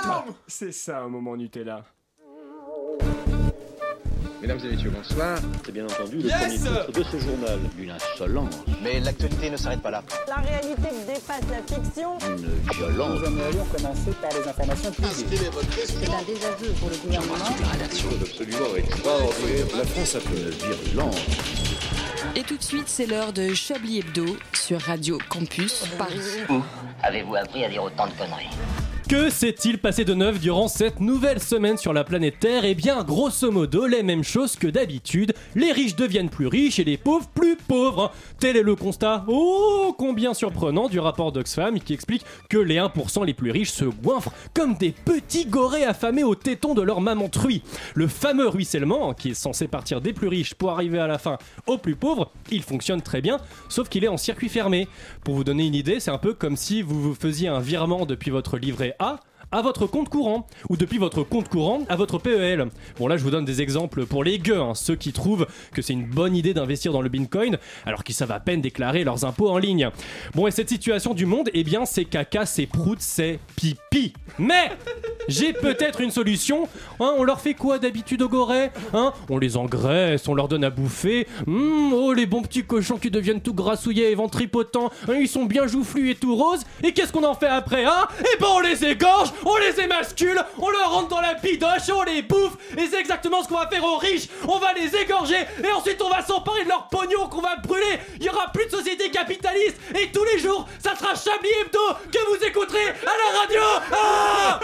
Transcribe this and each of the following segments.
foutre C'est ça un moment Nutella. Mesdames et messieurs, bonsoir. C'est bien entendu le premier titre de ce journal. Une insolence, Mais l'actualité ne s'arrête pas là. La réalité dépasse la fiction. une violence. Nous aimerions commencer par les informations privées. C'est un désaveu pour le gouvernement. absolument extraordinaire. La France a fait une virulence. Et tout de suite, c'est l'heure de Chablis Hebdo sur Radio Campus Paris. Avez-vous appris à dire autant de conneries? Que s'est-il passé de neuf durant cette nouvelle semaine sur la planète Terre? Eh bien, grosso modo, les mêmes choses que d'habitude. Les riches deviennent plus riches et les pauvres plus pauvres. Tel est le constat, oh combien surprenant, du rapport d'Oxfam qui explique que les 1% les plus riches se goinfrent comme des petits gorés affamés au téton de leur maman truie. Le fameux ruissellement, qui est censé partir des plus riches pour arriver à la fin aux plus pauvres, il fonctionne très bien, sauf qu'il est en circuit fermé. Pour vous donner une idée, c'est un peu comme si vous vous faisiez un virement depuis votre livret A à votre compte courant ou depuis votre compte courant à votre PEL. Bon là je vous donne des exemples pour les gueux, hein, ceux qui trouvent que c'est une bonne idée d'investir dans le Bitcoin alors qu'ils savent à peine déclarer leurs impôts en ligne. Bon et cette situation du monde, eh bien c'est caca, c'est prout, c'est pipi. Mais j'ai peut-être une solution. Hein, on leur fait quoi d'habitude au Gorée hein? On les engraisse, on leur donne à bouffer. Hum, oh les bons petits cochons qui deviennent tout grassouillés et ventripotents. Ils sont bien joufflus et tout roses. Et qu'est-ce qu'on en fait après Eh ben on les égorge, on les émascule, on leur rentre dans la bidoche, on les bouffe. Et c'est exactement ce qu'on va faire aux riches. On va les égorger et ensuite on va s'emparer de leur pognon qu'on va brûler. Il y aura plus de société capitaliste et tous les jours ça sera Chablis Hebdo que vous écouterez à la radio. Ah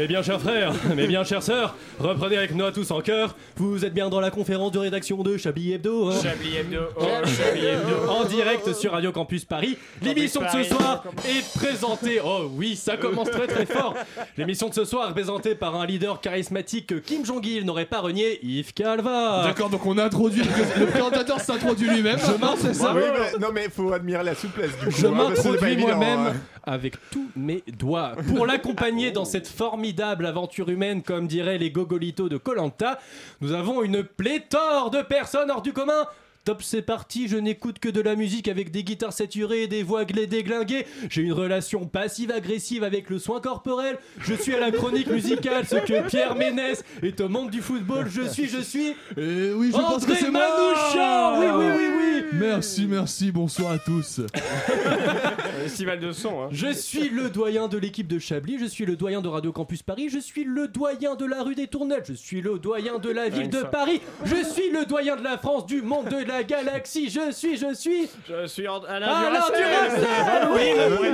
mes bien chers frères, mes bien chères sœurs, reprenez avec nous tous en chœur. Vous êtes bien dans la conférence de rédaction de Chablis Hebdo. hein Chablis Hebdo, oh Chablis Hebdo. en direct sur Radio Campus Paris. L'émission de ce soir est présentée. Oh oui, ça commence très très fort. L'émission de ce soir est présentée par un leader charismatique que Kim Jong-il n'aurait pas renié, Yves Calva. D'accord, donc on a introduit. Le présentateur s'introduit lui-même. Je marche, c'est ça Oui, mais- non mais faut admirer la souplesse du coup. Je hein, m'introduis moi-même hein. avec tous mes doigts pour l'accompagner dans cette formidable aventure humaine, comme diraient les gogolitos de Colanta. Nous avons une pléthore de personnes hors du commun. Top, c'est parti, je n'écoute que de la musique avec des guitares saturées et des voix glé- déglinguées. J'ai une relation passive-agressive avec le soin corporel. Je suis à la chronique musicale, ce que Pierre Ménès est au monde du football. Je suis, je suis. Et oui, je pense que André c'est moi. Manouchian Oui, oui, oui, oui Merci, merci, bonsoir à tous. Festival de son, hein. Je suis le doyen de l'équipe de Chablis, je suis le doyen de Radio Campus Paris, je suis le doyen de la rue des Tournelles, je suis le doyen de la ville de. Paris, je suis le doyen de la France, du monde, de la galaxie, je suis, je suis Je suis en- Alain Alain Duracell.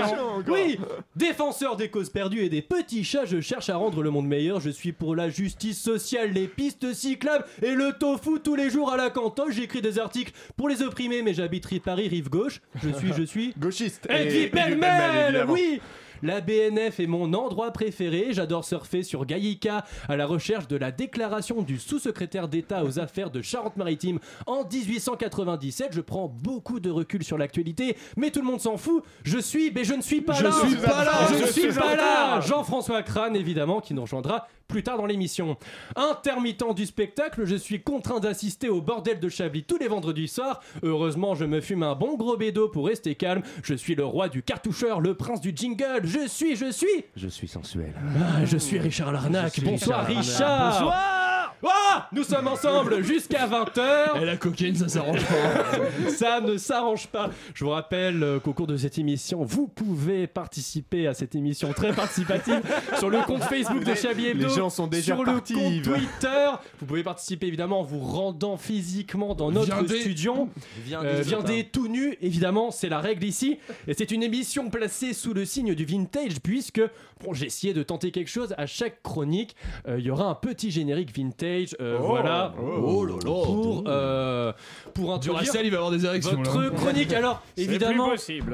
Oui, défenseur des causes perdues et des petits chats, je cherche à rendre le monde meilleur, je suis pour la justice sociale, les pistes cyclables et le tofu tous les jours à la cantoche, j'écris des articles pour les opprimés, mais j'habiterai Paris rive gauche, je suis, je suis... Gauchiste. Et Edwy pêle-mêle, évidemment. oui la BNF est mon endroit préféré. J'adore surfer sur Gaïka à la recherche de la déclaration du sous-secrétaire d'État aux affaires de Charente-Maritime en 1897. Je prends beaucoup de recul sur l'actualité, mais tout le monde s'en fout. Je suis, mais je ne suis pas Je là. suis pas là. Je, Je suis suis pas là. Jean-François Crane, évidemment, qui nous rejoindra plus tard dans l'émission. Intermittent du spectacle, je suis contraint d'assister au bordel de Chablis tous les vendredis soirs. Heureusement, je me fume un bon gros bédo pour rester calme. Je suis le roi du cartoucheur, le prince du jingle. Je suis, je suis. Je suis sensuel. Ah, je suis Richard Larnac. Bonsoir Richard Richard. Bonsoir. Ah, nous sommes ensemble jusqu'à 20h. Et la cocaïne, ça s'arrange pas. Ça ne s'arrange pas. Je vous rappelle euh, qu'au cours de cette émission, vous pouvez participer à cette émission très participative sur le compte Facebook de Chablis Hebdo. les gens sont déjà sur partis, le compte. Twitter. Vous pouvez participer évidemment en vous rendant physiquement dans notre Viendez. studio. Euh, viendez tout nu, évidemment, c'est la règle ici. Et c'est une émission placée sous le signe du vintage, puisque bon, j'ai essayé de tenter quelque chose. À chaque chronique, euh, il y aura un petit générique vintage. euh, voilà. Oh là là. Pour, euh, pour introduire Duracell, il va avoir des érections. votre là. chronique. Alors, évidemment,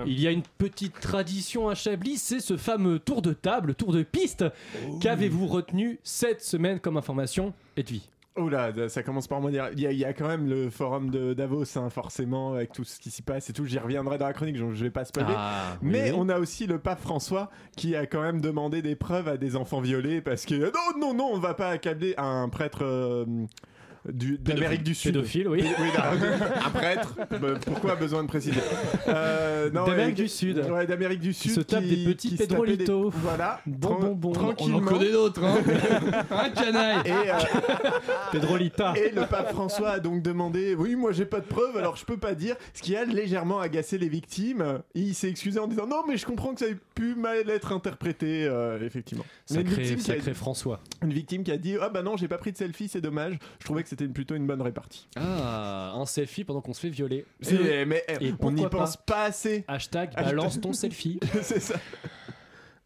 il y a une petite tradition à Chablis, c'est ce fameux tour de table, tour de piste. Qu'avez-vous retenu cette semaine comme information, Edwy Oula, ça commence par moi dire. Il y, a- il y a quand même le forum de Davos, hein, forcément, avec tout ce qui s'y passe et tout. J'y reviendrai dans la chronique, donc je vais pas spoiler. Ah, Mais on a aussi le pape François qui a quand même demandé des preuves à des enfants violés parce que non, non, non, on va pas accabler un prêtre. euh, du- d'Amérique du Sud. Pédophile, oui. Oui, d'un- un prêtre. Bah, Pourquoi besoin de préciser Euh, non, D'Amérique du Sud. Ouais, d'Amérique du Sud. se tape des petits pétrolitos. des- Voilà. Bon, bon, bon. On en Tranquillement. connaît d'autres, hein. Un canaille. Et, euh, Pedrolita. et le pape François a donc demandé Oui, moi j'ai pas de preuves, alors je peux pas dire. Ce qui a légèrement agacé les victimes. Il s'est excusé en disant Non, mais je comprends que ça ait pu mal être interprété, euh, effectivement. Mais une Sacré, victime, qui a, sacré François. une victime qui a dit Ah bah non, j'ai pas pris de selfie, c'est dommage. Je trouvais que c'était plutôt une bonne répartie. Ah, un selfie pendant qu'on se fait violer. Mais eh, Et on n'y pense pas assez. Hashtag balance ton selfie. c'est ça.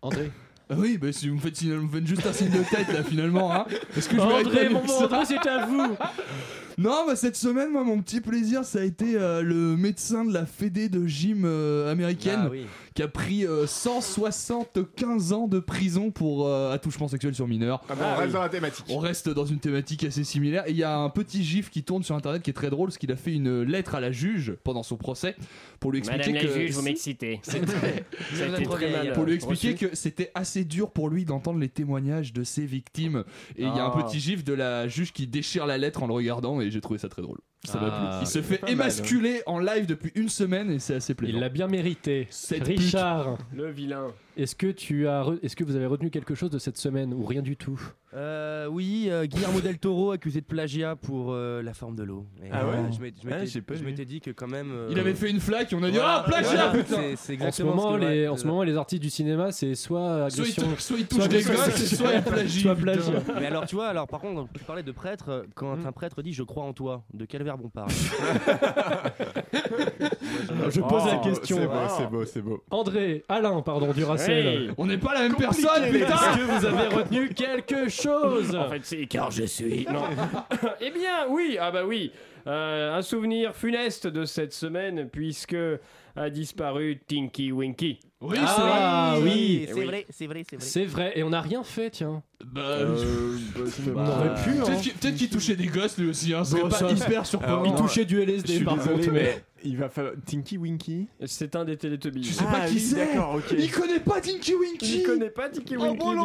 André. Ah oui, bah si vous me faites, signe- vous me faites juste un signe de tête là finalement, hein. Est-ce que je André, mon bon André, c'est à vous. Non, bah cette semaine, moi, mon petit plaisir, ça a été euh, le médecin de la Fédé de gym euh, américaine Ah oui. qui a pris euh, 175 ans de prison pour euh, attouchement sexuel sur mineur. Ah on reste dans la thématique. On reste dans une thématique assez similaire. Et il y a un petit gif qui tourne sur internet qui est très drôle, parce qu'il a fait une lettre à la juge pendant son procès pour lui expliquer Madame la que juge, vous m'excitez. pour lui expliquer reçu. que c'était assez dur pour lui d'entendre les témoignages de ses victimes. Et il y a un Ah. petit gif de la juge qui déchire la lettre en le regardant et j'ai trouvé ça très drôle. Ça m'a Ah. Il se fait mal, émasculer en live depuis une semaine et c'est assez Il plaisant. l'a bien mérité. Cette Richard, Le vilain. est-ce que tu as, re- est-ce que vous avez retenu quelque chose de cette semaine ou rien du tout? Euh, oui, euh, Guillermo del Toro accusé de plagiat pour euh, la forme de l'eau. Et, Ah ouais Je m'étais- je Ah, m'étais j'ai pas je vu. m'étais dit que quand même. euh, Il avait fait une flaque et on a dit voilà, Ah, plagiat voilà, putain c'est- C'est En ce exactement moment, que- les, en ce moment, les artistes du cinéma, c'est soit Soit il, agression, tou- soit il touche soit des agression gosses, soit il plagie. soit putain. plagiat. Mais alors, tu vois, alors par contre, tu parlais de prêtre. Quand Hmm. un prêtre dit je crois en toi, de quel verbe on parle Je pose la Oh, question. C'est beau, c'est beau, c'est beau. André, Alain, pardon. Hey. On n'est pas la même Compliqué, personne, putain Est-ce que vous avez retenu quelque chose En fait, c'est car je suis. Non. eh bien, oui. Ah bah oui. Euh, un souvenir funeste de cette semaine puisque a disparu Tinky Winky. Oui, Ah c'est vrai. oui, c'est vrai, c'est vrai, c'est vrai. c'est vrai. Et on n'a rien fait, tiens. Bah, on aurait pu, hein. Peut-être qu'il touchait des gosses lui aussi, hein. Bon, pas ça- hyper surprenant. Il touchait du LSD, par désolé, contre. mais il va falloir. Tinky Winky C'est un des Télétubbies. Je sais pas Ah qui oui, c'est. Il connaît pas Tinky Winky. Il connaît pas Tinky Winky. dis donc. Oh,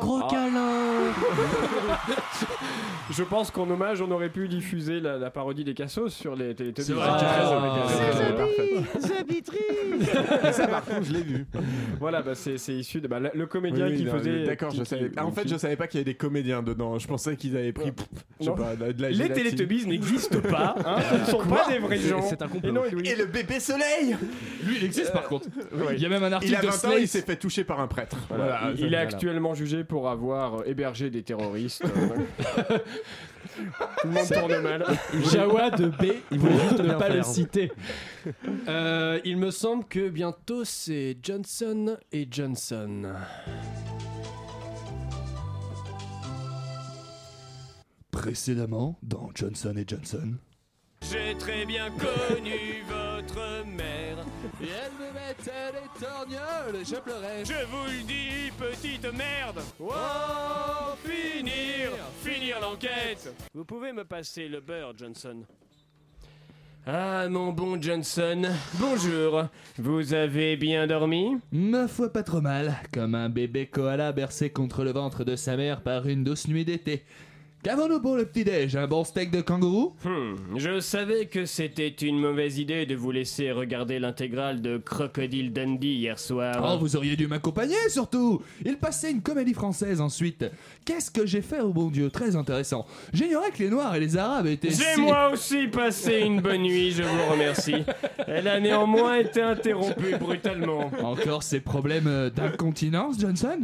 gros Ah. câlin Je pense qu'en hommage, on aurait pu diffuser la, la parodie des Cassos sur les Télétubbies. C'est Ah. Ça, par contre, je l'ai vu. Voilà, bah, c'est issu de bah, le- comédien Oui, qui non, faisait. D'accord, je savais. En fait, je savais pas qu'il y avait des comédiens dedans. Je pensais qu'ils avaient pris, pff, je sais pas, de, de la Les gélatine. Télétubbies n'existent pas. hein, ce ne sont pas des vrais gens. C'est un complot. Et non, et oui. Et le bébé soleil Lui, il existe par contre. Il y a même un Il article a de 20 ans, il s'est fait toucher par un prêtre. Voilà, Voilà, il, il est actuellement jugé pour avoir euh, hébergé des terroristes. Tout le monde tourne mal. Jawad B, il voulait juste ne pas le citer. Euh, il me semble que bientôt c'est Johnson et Johnson. Précédemment, dans Johnson et Johnson. J'ai très bien connu votre mère. Et elle me mettait les torgnoles, je pleurais. Je vous le dis, petite merde. Oh, finir, finir l'enquête. Vous pouvez me passer le beurre, Johnson. Ah, mon bon Johnson, bonjour. Vous avez bien dormi? Ma foi, pas trop mal, comme un bébé koala bercé contre le ventre de sa mère par une douce nuit d'été. Qu'avons-nous pour le petit-déj Un bon steak de kangourou? Hmm, je savais que c'était une mauvaise idée de vous laisser regarder l'intégrale de Crocodile Dundee hier soir. Oh, vous auriez dû m'accompagner surtout Il passait une comédie française ensuite. Qu'est-ce que j'ai fait, oh bon Dieu Très intéressant. J'ignorais que les Noirs et les Arabes étaient J'ai si... moi aussi passé une bonne nuit, je vous remercie. Elle a néanmoins été interrompue brutalement. Encore ces problèmes euh, d'incontinence, Johnson?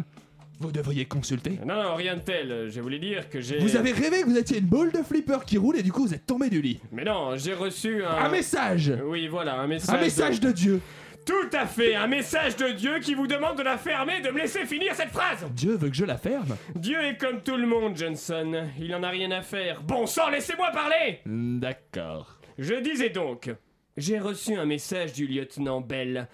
Vous devriez consulter. Non, non, rien de tel. Je voulais dire que j'ai. Vous avez rêvé que vous étiez une boule de flipper qui roule et du coup vous êtes tombé du lit. Mais non, j'ai reçu un. Un message Oui, voilà, un message. Un message de Dieu Tout à fait, un message de Dieu qui vous demande de la fermer, de me laisser finir cette phrase. Dieu veut que je la ferme Dieu est comme tout le monde, Johnson. Il en a rien à faire. Bon sang, laissez-moi parler. D'accord. Je disais donc, j'ai reçu un message du lieutenant Bell.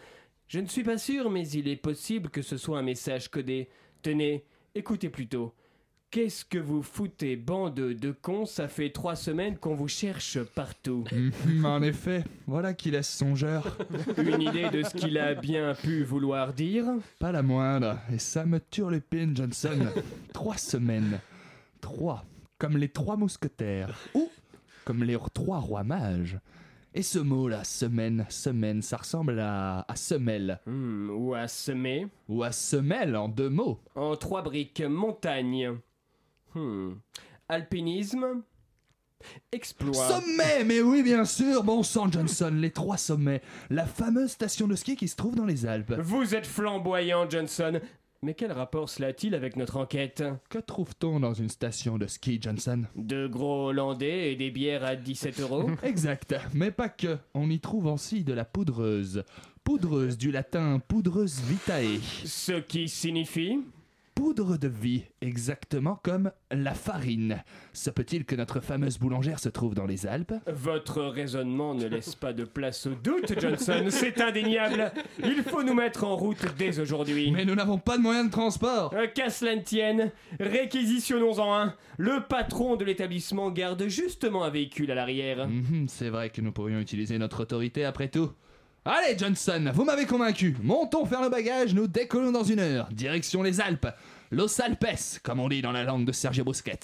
Je ne suis pas sûr, mais il est possible que ce soit un message codé. Tenez, écoutez plutôt. Qu'est-ce que vous foutez, bande de cons? Ça fait trois semaines qu'on vous cherche partout. Mhm, en effet, voilà qui laisse songeur. Une idée de ce qu'il a bien pu vouloir dire? Pas la moindre. Et ça me turlupine, Johnson. Trois semaines. Trois. comme les trois mousquetaires, ou comme les trois rois mages. Et ce mot-là, semaine, semaine, ça ressemble à, à semelle. Hmm, ou à semer. Ou à semelle en deux mots. En trois briques, montagne. Hmm. Alpinisme. Exploit. Sommet, mais oui, bien sûr, bon sang Johnson, les trois sommets. La fameuse station de ski qui se trouve dans les Alpes. Vous êtes flamboyant, Johnson. Mais quel rapport cela a-t-il avec notre enquête? Que trouve-t-on dans une station de ski, Johnson? De gros Hollandais et des bières à 17 euros? Exact, mais pas que. On y trouve aussi de la poudreuse. Poudreuse du latin poudreuse vitae. Ce qui signifie Poudre de vie, exactement comme la farine. Se peut-il que notre fameuse boulangère se trouve dans les Alpes? Votre raisonnement ne laisse pas de place au doute, Johnson, c'est indéniable. Il faut nous mettre en route dès aujourd'hui. Mais nous n'avons pas de moyens de transport Euh, Qu'à cela ne tienne, réquisitionnons-en un. Le patron de l'établissement garde justement un véhicule à l'arrière. Mhm, C'est vrai que nous pourrions utiliser notre autorité après tout. Allez, Johnson, vous m'avez convaincu. Montons faire le bagage, nous décollons dans une heure. Direction les Alpes. Los Alpes, comme on dit dans la langue de Sergio Busquets.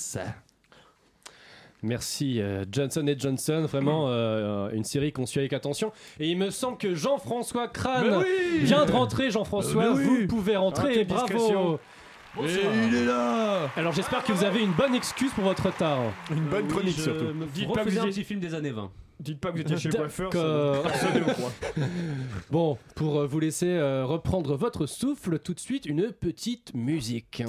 Merci euh, Johnson et Johnson, vraiment euh, une série qu'on suit avec attention. Et il me semble que Jean-François Crane oui vient de rentrer. Jean-François, oui. vous pouvez rentrer. Bravo. Et il est là Alors j'espère que vous avez une bonne excuse pour votre retard. Une bonne chronique je surtout. me Dites pas que vous un petit film des années 20. Dites pas que vous étiez chez le coiffeur, ça. Bon, pour euh, vous laisser euh, reprendre votre souffle, tout de suite une petite musique.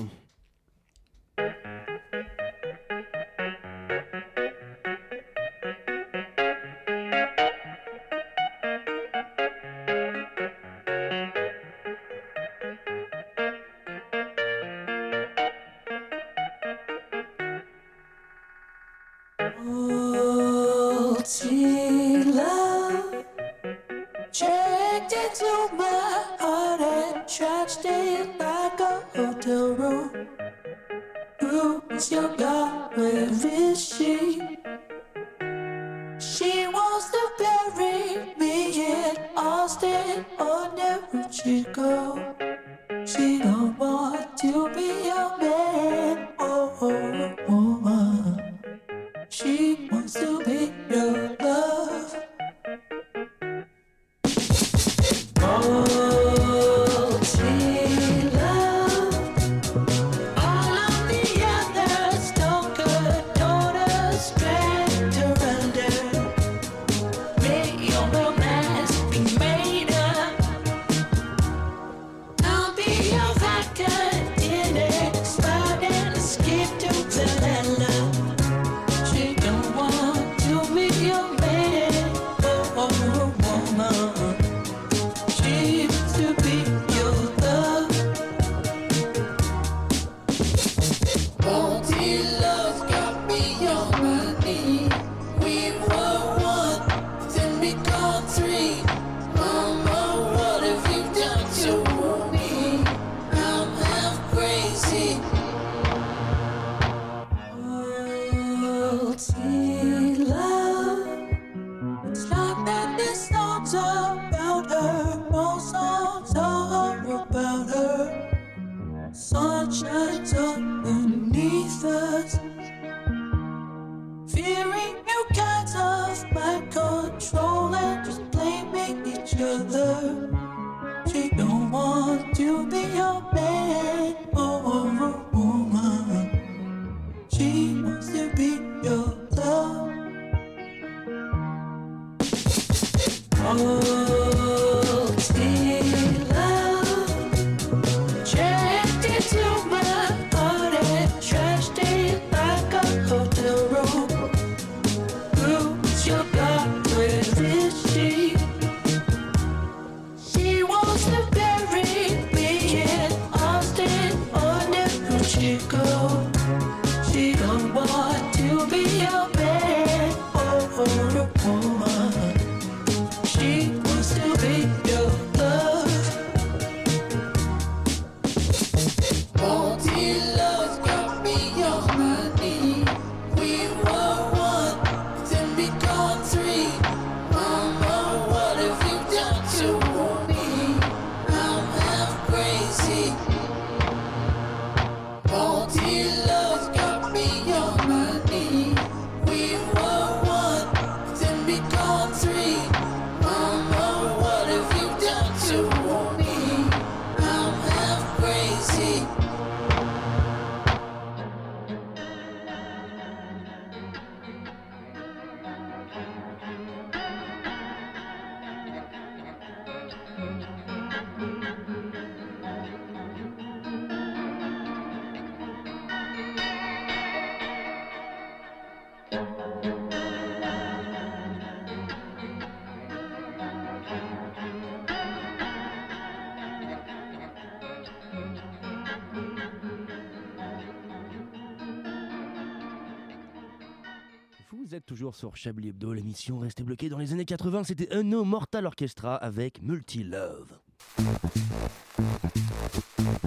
Toujours sur Chablis Hebdo, l'émission restée bloquée dans les années 80, c'était un No Mortal Orchestra avec Multi Love.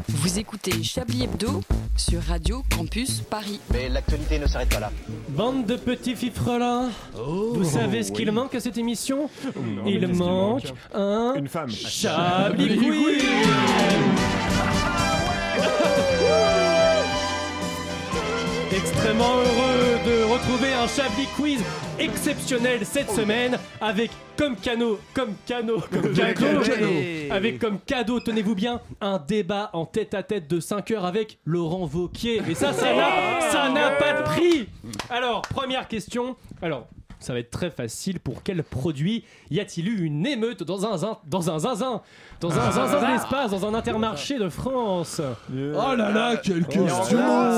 Vous écoutez Chablis Hebdo sur Radio Campus Paris. Mais l'actualité ne s'arrête pas là. Bande de petits fifrelins, vous savez ce qu'il manque à cette émission Il manque manque un Une femme. Chablis Quiz Extrêmement heureux de retrouver un Chablis Quiz exceptionnel cette semaine avec comme cadeau, comme cadeau, comme cadeau, avec comme cadeau, tenez-vous bien, un débat en tête à tête de 5 heures avec Laurent Vauquier. Et ça, ça n'a, ça n'a pas de prix. Alors, première question. Alors, ça va être très facile. Pour quel produit y a-t-il eu une émeute dans un zin, dans un zinzin, dans un Ah. zinzin de l'espace, dans un intermarché de France Oh là là, quelle question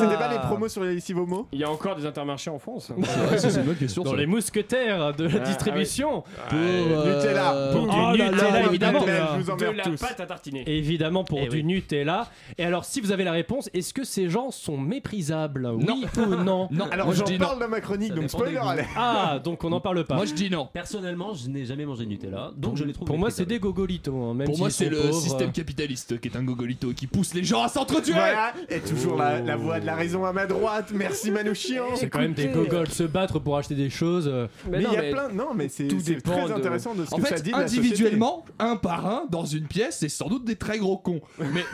C'était pas les promos sur les Sivomo Il y a encore des intermarchés en France. C'est une bonne question. Dans ça. les mousquetaires de la Ah, distribution. Pour, euh, Nutella. Pour du oh là Nutella, là, évidemment. Nutella, je vous De la tous. pâte à tartiner. Évidemment pour Eh du oui. Nutella. Et alors, si vous avez la réponse, est-ce que ces gens sont méprisables? Oui ou non? Non, Alors j'en parle dans ma chronique, donc spoiler alert. Ah, donc on n'en parle pas. Moi je dis non. Personnellement, je n'ai jamais mangé de Nutella, donc je les trouve Pour moi, c'est des gogolitos. hein, même Pour moi, c'est le pauvres. système capitaliste qui est un gogolito qui pousse les gens à s'entretuer. Voilà, et toujours la, la voix de la raison à ma droite. Merci Manouchian. C'est quand même des Écoutez, gogols se battre pour acheter des choses. euh, Mais il y a mais plein. Non, mais c'est tout c'est dépend très de- intéressant de ce En que ça fait, de la individuellement, un par un, dans une pièce, c'est sans doute des très gros cons. Mais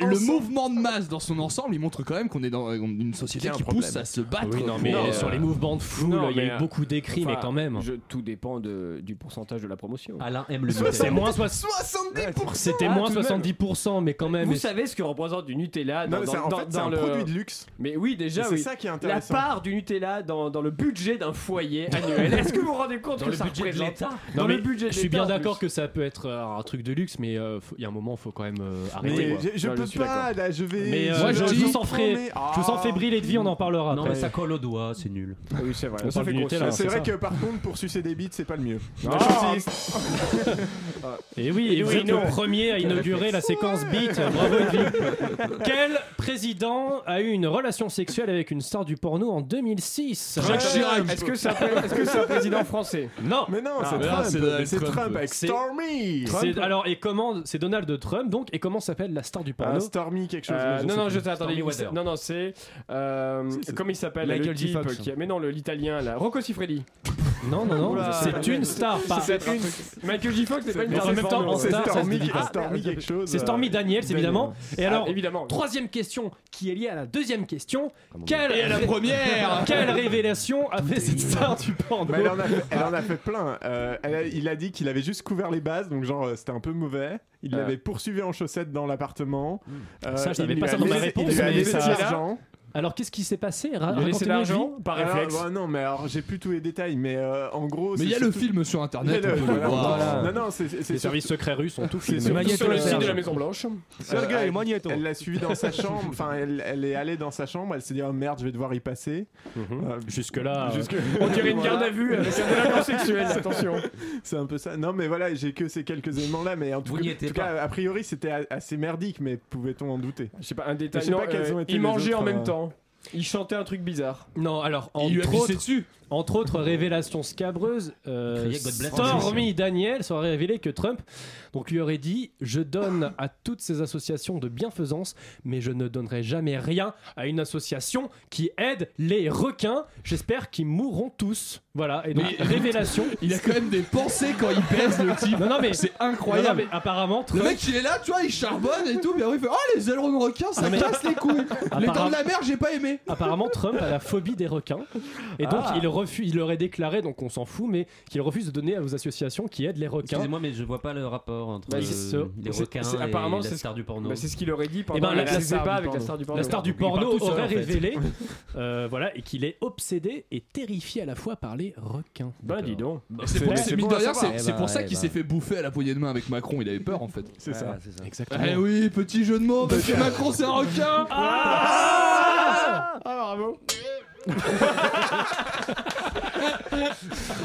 le ensemble- mouvement de masse dans son ensemble, il montre quand même qu'on est dans une société qui problème. pousse à se battre. Oui, non, mais euh, sur les mouvements de foule, il y a eu euh, beaucoup d'écrits, mais Enfin, quand même. je- tout dépend de, du pourcentage de la promotion. Alain aime le C'est Nutella. moins soix- 70% C'était Ah, moins tout de même. 70%, mais quand même. Vous et- savez ce que représente du Nutella dans, Non, c'est- dans- en dans- fait, c'est dans un le... produit de luxe. Mais oui, déjà, C'est oui. ça qui est La intéressant. part du Nutella dans, dans le budget d'un foyer annuel. Est-ce que vous vous rendez compte Dans que le ça budget de l'État Dans Non, le budget de je suis bien en d'accord que ça peut être euh, un truc de luxe, mais euh, il y a un moment, il faut quand même euh, arrêter. je, Non, peux pas, là, je vais. Mais Moi, je, vous en ferai, je vous en fais briller de vie, on en parlera Non, mais ça colle au doigt, c'est nul. Ah oui, c'est vrai. C'est c'est vrai que par contre, pour sucer des bites, c'est pas le mieux. Ah. J'insiste. Et oui, et vous oui, êtes non. le premier à inaugurer la séquence beat. Bravo Edwin. Quel président a eu une relation sexuelle avec une star du porno en 2006 Jacques Chirac. Est-ce que c'est un, est-ce que c'est un président français? Non. Mais non, Ah, c'est mais là, Trump. c'est Donald C'est Trump. Trump avec C'est- Stormy. C'est- alors et comment c'est Donald Trump donc et comment s'appelle la star du Ah, porno? Stormy quelque chose. Euh, non, non, je Weather. Non, non, c'est. euh, C'est- c'est- comment il s'appelle Michael J. Mais non, le- l'italien là. Rocco Siffredi. Non non non, c'est une star pas C'est un truc- Michael J. Fox, c'est pas une Mais en star même temps, C'est star, Stormy, pas. Stormy quelque chose. C'est Stormy euh, Daniels évidemment. Et Ah, alors évidemment. troisième question qui est liée à la deuxième question. Quelle, la première quelle révélation a fait cette star du porno Bah, elle, en a fait, elle en a fait plein. Euh, elle a- il a dit qu'il avait juste couvert les bases, donc genre euh, c'était un peu mauvais. Il Ah. l'avait poursuivi en chaussettes dans l'appartement. Euh, Ça, je savais il lui pas ça dans ma réponse, Il lui a mais laissé ça- de l'argent. Alors qu'est-ce qui s'est passé? Ra- Il a laissé l'argent par Alors, réflexe. bah, non, mais alors j'ai plus tous les détails, mais euh, en gros. Mais c'est il y a le surtout- film sur internet. Il y a le- on peut le voilà. voir. Non, non, c'est c'est Les surtout- services secrets russes ont tout C'est filmé. surtout Sur le site de la Maison Blanche. Sergei elle- Magneto. Elle l'a suivi dans sa chambre, enfin elle, elle est allée dans sa chambre, elle s'est dit oh merde je vais devoir y passer. Mhm. Euh, Jusque là. jusque- On dirait une garde à vue avec un délinquant sexuel, attention. C'est un peu ça. Non mais voilà, j'ai que ces quelques éléments là, mais en tout, Vous cas, n'y en étiez tout pas. cas, a priori c'était a- assez merdique, mais pouvait-on en douter? Je sais pas, un détail. Je sais non, pas quels euh, ont été il les mangeait en autres, même euh, temps. Il chantait un truc bizarre. Non, alors Il lui a autres, dessus. Entre autres révélations scabreuses, euh, Stormy Daniels aurait révélé que Trump donc lui aurait dit je donne à toutes ces associations de bienfaisance, mais je ne donnerai jamais rien à une association qui aide les requins. J'espère qu'ils mourront tous. Voilà. Et donc Mais- révélation. Il a quand même des pensées quand il pèse le type. Non non mais C'est non, non, incroyable. mais apparemment Le Trump. mec il est là, tu vois, il charbonne et tout, puis après il fait Oh les ailerons de requin, ça Non, mais- casse les couilles. Les dents Apparemment- de la mer, j'ai pas aimé. Apparemment, Trump a la phobie des requins. Et donc, Ah. il refuse, il aurait déclaré, donc on s'en fout, mais qu'il refuse de donner aux associations qui aident les requins. Excusez-moi, mais je vois pas le rapport entre Bah, euh, les requins c'est- et apparemment, la c'est ce- star du porno. bah, c'est ce qu'il aurait dit Eh pendant ben, la, la, débat avec la star du porno. La star du porno seul, aurait en fait. révélé euh, voilà, et qu'il est obsédé et terrifié à la fois par les requins. Bah dis donc. C'est pour, c'est bah, pour ça qu'il bah. s'est fait bouffer à la poignée de main avec Macron. Il avait peur en fait. C'est ça. c'est ça. Exactement. Eh oui, petit jeu de mots, parce que Macron c'est un requin Ah, bravo.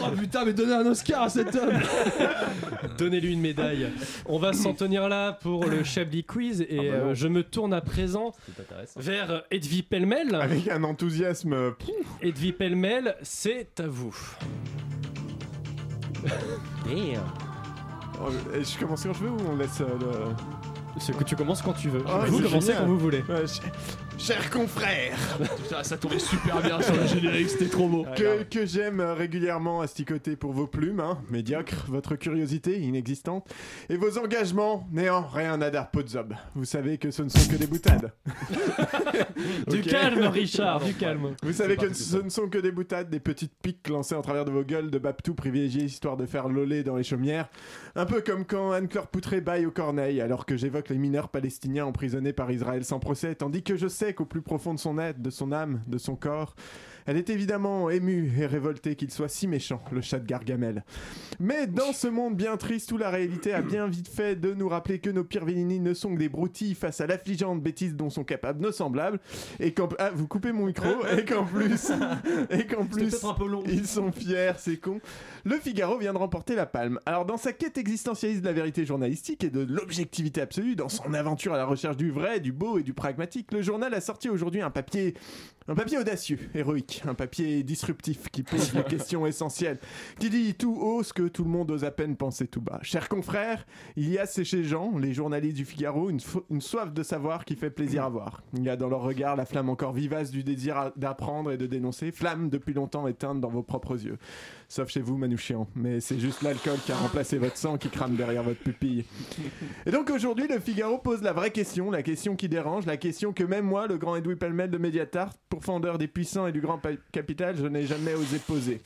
Oh putain, mais donnez un Oscar à cet homme Donnez-lui une médaille. On va s'en tenir là pour le Chablis Quiz et Ah bah euh, je me tourne à présent C'est vers Edwy Pellemel. Avec un enthousiasme. euh, pff, Edwy Pellemel, c'est à vous. Damn. oh, je commence quand je veux ou on laisse euh, le. Ce que tu commences quand tu veux. Oh, vous c'est commencez génial. quand vous voulez. Ouais, Chers confrères, Putain, ça tombait super bien sur le générique, c'était trop beau. que, que j'aime euh, régulièrement asticoter pour vos plumes, hein, médiocres, votre curiosité inexistante, et vos engagements néant, rien à dar podzob. Vous savez que ce ne sont que des boutades. Du Ok. calme, Richard, du calme. Vous savez que ce ne sont que des boutades, des petites piques lancées en travers de vos gueules de Babtou privilégiées histoire de faire loler dans les chaumières. Un peu comme quand Anne-Claire Poutré baille aux corneilles alors que j'évoque les mineurs palestiniens emprisonnés par Israël sans procès, tandis que je sais qu'au plus profond de son être, de son âme, de son corps, elle est évidemment émue et révoltée qu'il soit si méchant, le chat de Gargamel. Mais dans ce monde bien triste où la réalité a bien vite fait de nous rappeler que nos pires ne sont que des broutilles face à l'affligeante bêtise dont sont capables nos semblables, et qu'en... Ah, vous coupez mon micro, et qu'en plus... et qu'en plus... peut-être un peu long. Ils sont fiers, c'est con. Le Figaro vient de remporter la palme. Alors, dans sa quête existentialiste de la vérité journalistique et de l'objectivité absolue, dans son aventure à la recherche du vrai, du beau et du pragmatique, le journal a sorti aujourd'hui un papier, un papier audacieux, héroïque, un papier disruptif qui pose les questions essentielles, qui dit tout haut ce que tout le monde ose à peine penser tout bas. Chers confrères, il y a chez gens, les journalistes du Figaro, une, une soif de savoir qui fait plaisir à voir. Il y a dans leur regard la flamme encore vivace du désir d'apprendre et de dénoncer, flamme depuis longtemps éteinte dans vos propres yeux. Sauf chez vous, Manouchian. Mais c'est juste l'alcool qui a remplacé votre sang qui crame derrière votre pupille. Et donc aujourd'hui, le Figaro pose la vraie question, la question qui dérange, la question que même moi, le grand Edoui Pellemel de Mediatart, pourfendeur des puissants et du grand capital, je n'ai jamais osé poser.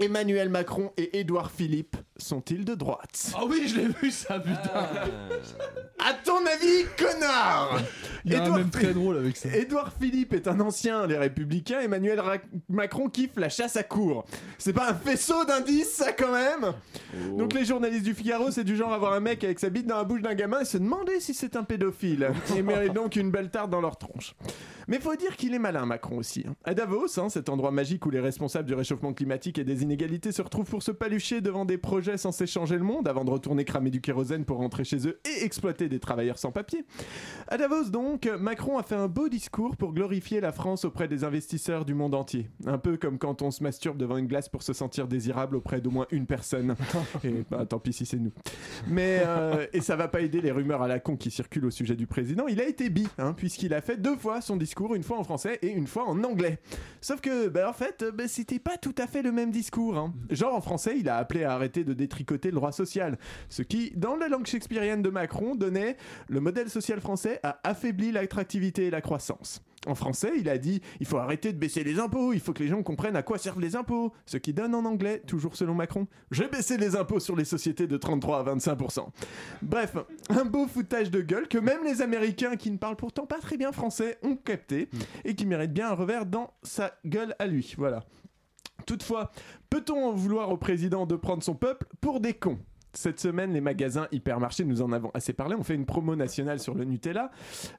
Emmanuel Macron et Édouard Philippe sont-ils de droite Ah oui, je l'ai vu ça, putain À ton avis, connard Il y a un même très drôle avec ça. Édouard Philippe est un ancien des Républicains. Emmanuel Ra- Macron kiffe la chasse à cour. C'est pas un faisceau d'indices, ça, quand même Donc, les journalistes du Figaro, c'est du genre avoir un mec avec sa bite dans la bouche d'un gamin et se demander si c'est un pédophile. Et mérite donc une belle tarte dans leur tronche. Mais faut dire qu'il est malin, Macron aussi. hein. À Davos, hein, cet endroit magique où les responsables du réchauffement climatique et des inégalités se retrouvent pour se palucher devant des projets censés changer le monde avant de retourner cramer du kérosène pour rentrer chez eux et exploiter des travailleurs sans papier. À Davos, donc, Macron a fait un beau discours pour glorifier la France auprès des investisseurs du monde entier. Un peu comme quand on se masturbe devant une glace pour se sentir désirable auprès d'au moins une personne. Et bah, tant pis si c'est nous. Mais, euh, et ça va pas aider les rumeurs à la con qui circulent au sujet du président. Il a été bi, hein, puisqu'il a fait deux fois son discours, une fois en français et une fois en anglais. Sauf que, bah, en fait, bah, c'était pas tout à fait le même discours. Hein. Genre, en français, il a appelé à arrêter de détricoter le droit social. Ce qui, dans la langue shakespearienne de Macron, donnait le modèle social français a affaibli l'attractivité et la croissance. En français, il a dit il faut arrêter de baisser les impôts, il faut que les gens comprennent à quoi servent les impôts. Ce qui donne en anglais, toujours selon Macron, j'ai baissé les impôts sur les sociétés de 33 à 25%. Bref, un beau foutage de gueule que même les Américains qui ne parlent pourtant pas très bien français ont capté et qui mérite bien un revers dans sa gueule à lui. Voilà. Toutefois, peut-on en vouloir au président de prendre son peuple pour des cons? Cette semaine, les magasins hypermarchés, nous en avons assez parlé, on fait une promo nationale sur le Nutella,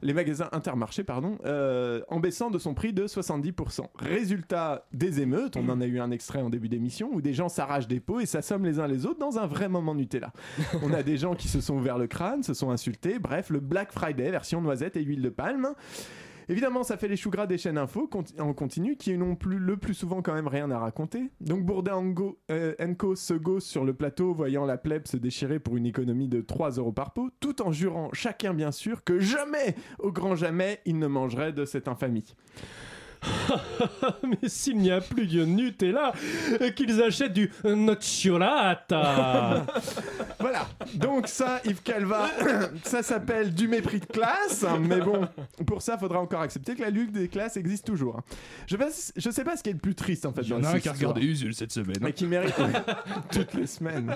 les magasins intermarchés, pardon, euh, en baissant de son prix de 70%. Résultat des émeutes, on en a eu un extrait en début d'émission, où des gens s'arrachent des pots et s'assomment les uns les autres dans un vrai moment Nutella. On a des gens qui se sont ouverts le crâne, se sont insultés, bref, le Black Friday, version noisette et huile de palme. Évidemment, ça fait les choux gras des chaînes info en continu qui n'ont plus, le plus souvent quand même rien à raconter. Donc Bourdin and Go- euh, and Co se gausse sur le plateau, voyant la plèbe se déchirer pour une économie de 3 euros par pot, tout en jurant chacun bien sûr que jamais, au grand jamais, ils ne mangeraient de cette infamie. Mais s'il n'y a plus de Nutella, qu'ils achètent du Nocciolata Voilà, donc ça, Yves Calva, ça s'appelle du mépris de classe, mais bon, pour ça, faudra encore accepter que la lutte des classes existe toujours. hein. Je, sais- je sais pas ce qui est le plus triste en fait. Il y en dans a un cette qui a regardé Usul cette semaine. Mais qui mérite toutes les semaines.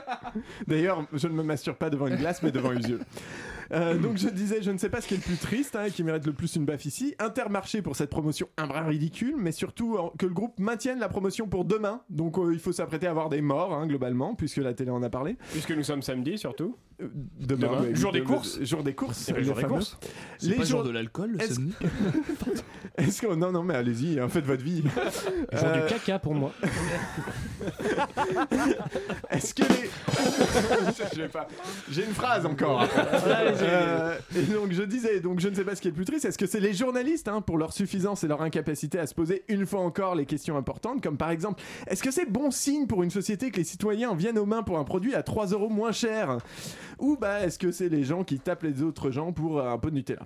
D'ailleurs, je ne me masturbe pas devant une glace, mais devant Usul. Euh, donc je disais, je ne sais pas ce qui est le plus triste hein, et qui mérite le plus une baffe ici. Intermarché pour cette promotion un brin ridicule, mais surtout que le groupe maintienne la promotion pour demain. Donc euh, il faut s'apprêter à avoir des morts hein, globalement, puisque la télé en a parlé. Puisque nous sommes samedi surtout. Euh, Demain, Demain. ouais, Jour des le- courses. Jour des courses. C'est pas le les jour des courses. C'est pas le jour de l'alcool, le samedi Est-ce que non non mais allez-y, hein, faites votre vie. Jour Euh, du caca pour moi. Est-ce que les. je vais pas. J'ai une phrase encore. Euh, et donc je disais, donc je ne sais pas ce qui est le plus triste. Est-ce que c'est les journalistes, hein, pour leur suffisance et leur incapacité à se poser une fois encore les questions importantes, comme par exemple, est-ce que c'est bon signe pour une société que les citoyens en viennent aux mains pour un produit à 3 euros moins cher? Ou bah est-ce que c'est les gens qui tapent les autres gens pour euh, un peu de Nutella?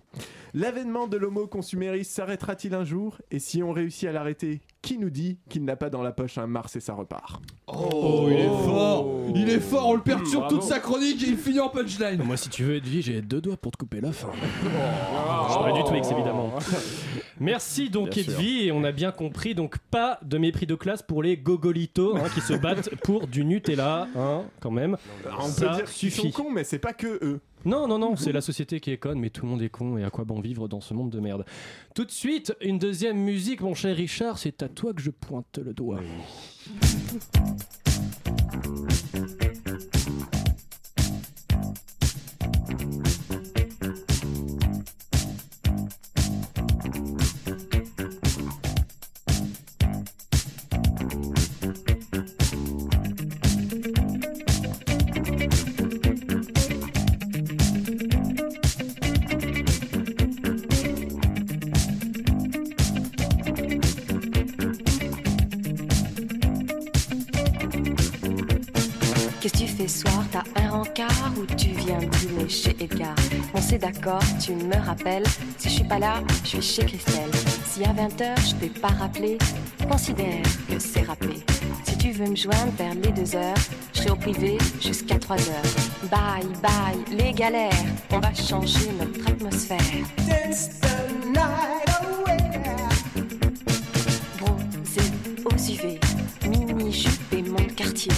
L'avènement de l'homo consumériste s'arrêtera-t-il un jour Et si on réussit à l'arrêter, qui nous dit qu'il n'a pas dans la poche un Mars et ça repart Oh, il est fort Il est fort, on le perturbe Bravo. toute sa chronique et il finit en punchline Moi, si tu veux être vie, j'ai deux doigts pour te couper la fin. Oh. Je ferai du Twix, évidemment. Merci donc, Bien sûr. Edwy, et on a bien compris, donc pas de mépris de classe pour les gogolitos hein, qui se battent pour du Nutella, hein, quand même. On Ça peut dire qu'ils sont suffit. cons, mais c'est pas que eux. Non, non, non, c'est la société qui est conne, mais tout le monde est con, et à quoi bon vivre dans ce monde de merde? Tout de suite, une deuxième musique, mon cher Richard, c'est à toi que je pointe le doigt. Rencard ou tu viens dîner chez Edgar On s'est d'accord, tu me rappelles. Si je suis pas là, je suis chez Christelle. Si à 20h je t'ai pas rappelé, considère que c'est rappelé. Si tu veux me joindre vers les 2 heures, je serai au privé jusqu'à 3 heures. Bye bye, les galères, on va changer notre atmosphère. Bronzé aux UV, mini-jupe et mon quartier.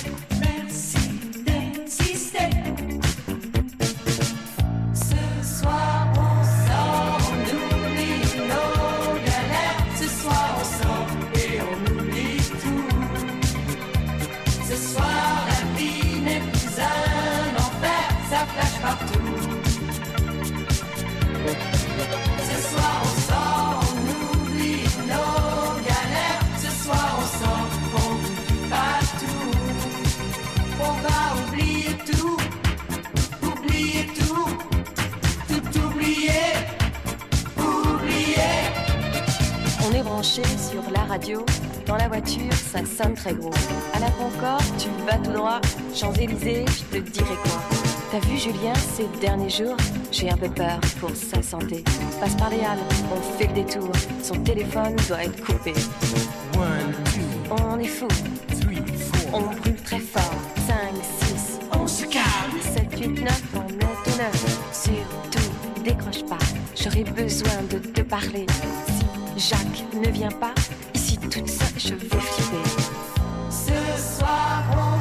Branché sur la radio. Dans la voiture, ça sonne très gros. À la Concorde, tu vas tout droit. Champs-Élysées, je te dirai quoi. T'as vu Julien ces derniers jours J'ai un peu peur pour sa santé. Passe par les halles, on fait le détour. Son téléphone doit être coupé. On est fou. On brûle très fort. 5, 6, on se calme. 7, 8, 9, on est au 9. Surtout, décroche pas. J'aurais besoin de te parler. Jacques ne vient pas, ici toute seule, je vais flipper. Ce soir on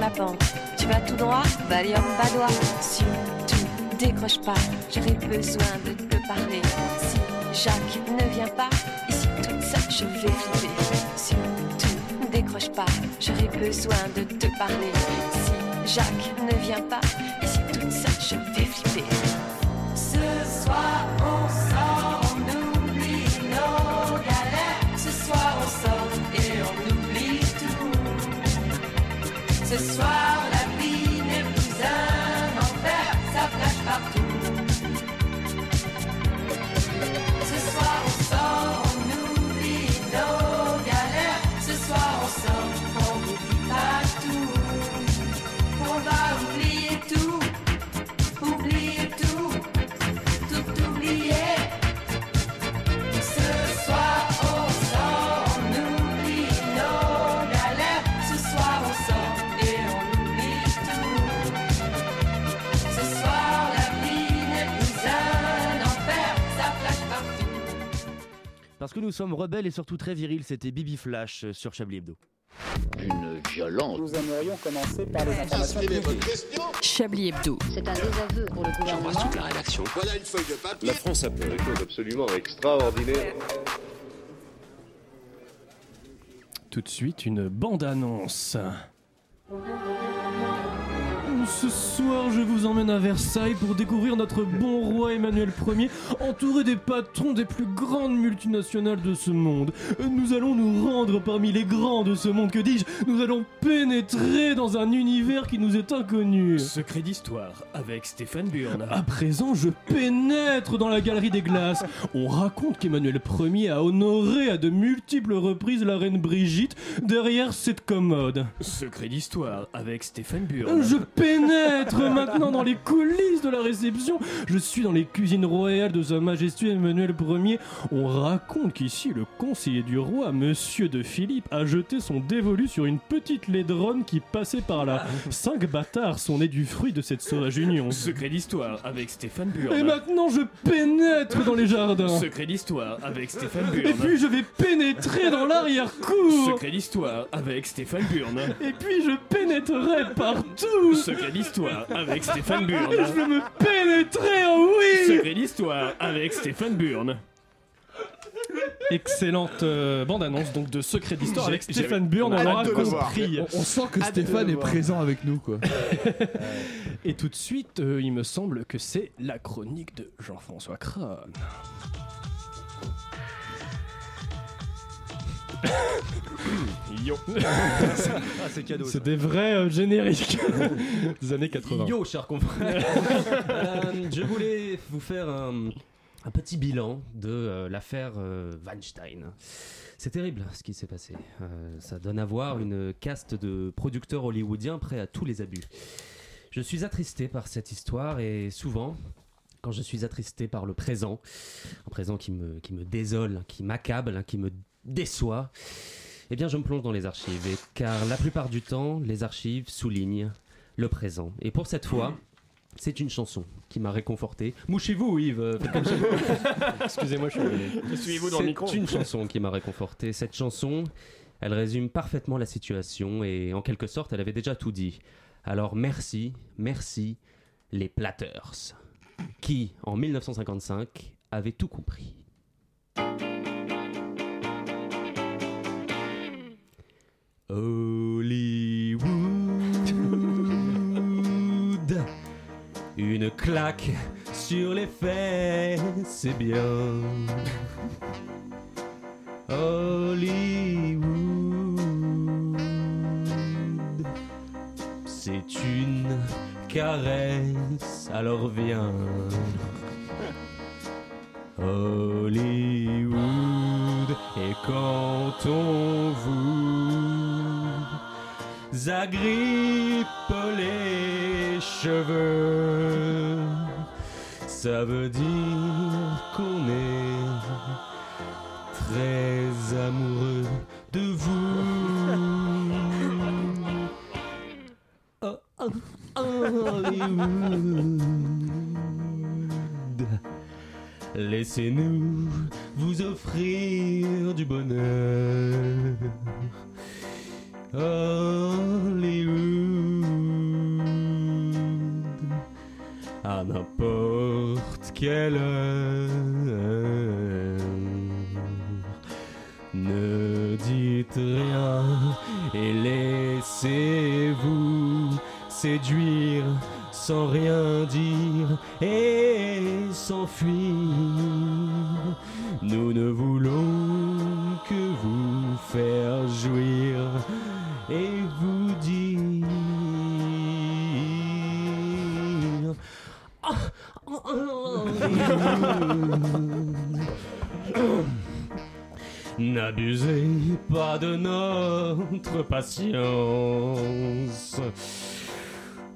La pente, tu vas tout droit, Valium badois. Surtout, décroche pas, j'aurais besoin de te parler. Si Jacques ne vient pas, ici toute seule, je vais flipper. Surtout, décroche pas, j'aurais besoin de te parler. Si Jacques ne vient pas, ici toute seule, je vais flipper. Ce soir Ce que nous sommes rebelles et surtout très virils, c'était Bibi Flash euh, sur Chablis Hebdo. Une violence. Nous aimerions commencer par les informations publiques. Chablis Hebdo. C'est un désaveu pour le gouvernement. la rédaction. Voilà une feuille de papier. La France a fait des choses absolument extraordinaires. Tout de suite, une bande-annonce. Ce soir, je vous emmène à Versailles pour découvrir notre bon roi Emmanuel Ier, entouré des patrons des plus grandes multinationales de ce monde. Nous allons nous rendre parmi les grands de ce monde, que dis-je? Nous allons pénétrer dans un univers qui nous est inconnu. Secret d'histoire avec Stéphane Burn. À présent, je pénètre dans la galerie des glaces. On raconte qu'Emmanuel Ier a honoré à de multiples reprises la reine Brigitte derrière cette commode. Secret d'histoire avec Stéphane Burn. Je pénètre maintenant dans les coulisses de la réception. Je suis dans les cuisines royales de Sa Majesté Emmanuel Ier. On raconte qu'ici, le conseiller du roi, Monsieur de Philippe, a jeté son dévolu sur une petite laidronne qui passait par là. Cinq bâtards sont nés du fruit de cette sauvage union. Secret d'histoire avec Stéphane Burn. Et maintenant, je pénètre dans les jardins. Secret d'histoire avec Stéphane Burn. Et puis, je vais pénétrer dans l'arrière-cour. Secret d'histoire avec Stéphane Burn. Et puis, je pénétrerai partout. Secret d'histoire avec Stéphane Burn. Je vais me pénétrer, oh oui Secret d'histoire avec Stéphane Burn. Excellente euh, bande-annonce donc de Secret d'Histoire avec Stéphane Burn, on le voir. compris. On- on sent que Hâte Stéphane est présent avec nous, quoi. Et tout de suite, euh, il me semble que c'est la chronique de Jean-François Crane. Yo c'est cadeau, ça. C'est des vrais euh, génériques des années 80. Yo, cher confrère. Euh, je voulais vous faire un, un petit bilan de euh, l'affaire euh, Weinstein. C'est terrible ce qui s'est passé. Euh, ça donne à voir une caste de producteurs hollywoodiens prêts à tous les abus. Je suis attristé par cette histoire et souvent, quand je suis attristé par le présent, un présent qui me, qui me désole, qui m'accable, qui me déçoit, eh bien je me plonge dans les archives. Et, car la plupart du temps, les archives soulignent le présent. Et pour cette fois, c'est une chanson qui m'a réconforté. Mouchez-vous, Yves. euh, faites comme chez vous. Excusez-moi, je suis Essuyez-vous dans le micro. C'est une chanson qui m'a réconforté. Cette chanson, elle résume parfaitement la situation et en quelque sorte, elle avait déjà tout dit. Alors merci, merci les Platters, qui en 1955 avaient tout compris. Hollywood. Une claque sur les fesses, c'est bien. Hollywood, c'est une caresse, alors viens. Hollywood, et quand on vous agrippe les cheveux, ça veut dire qu'on est très amoureux de vous. Oh, oh, Hollywood. Laissez-nous vous offrir du bonheur. Hollywood. Quelle heure. Ne dites rien et laissez-vous séduire sans rien dire et s'enfuir. Nous ne voulons N'abusez pas de notre patience.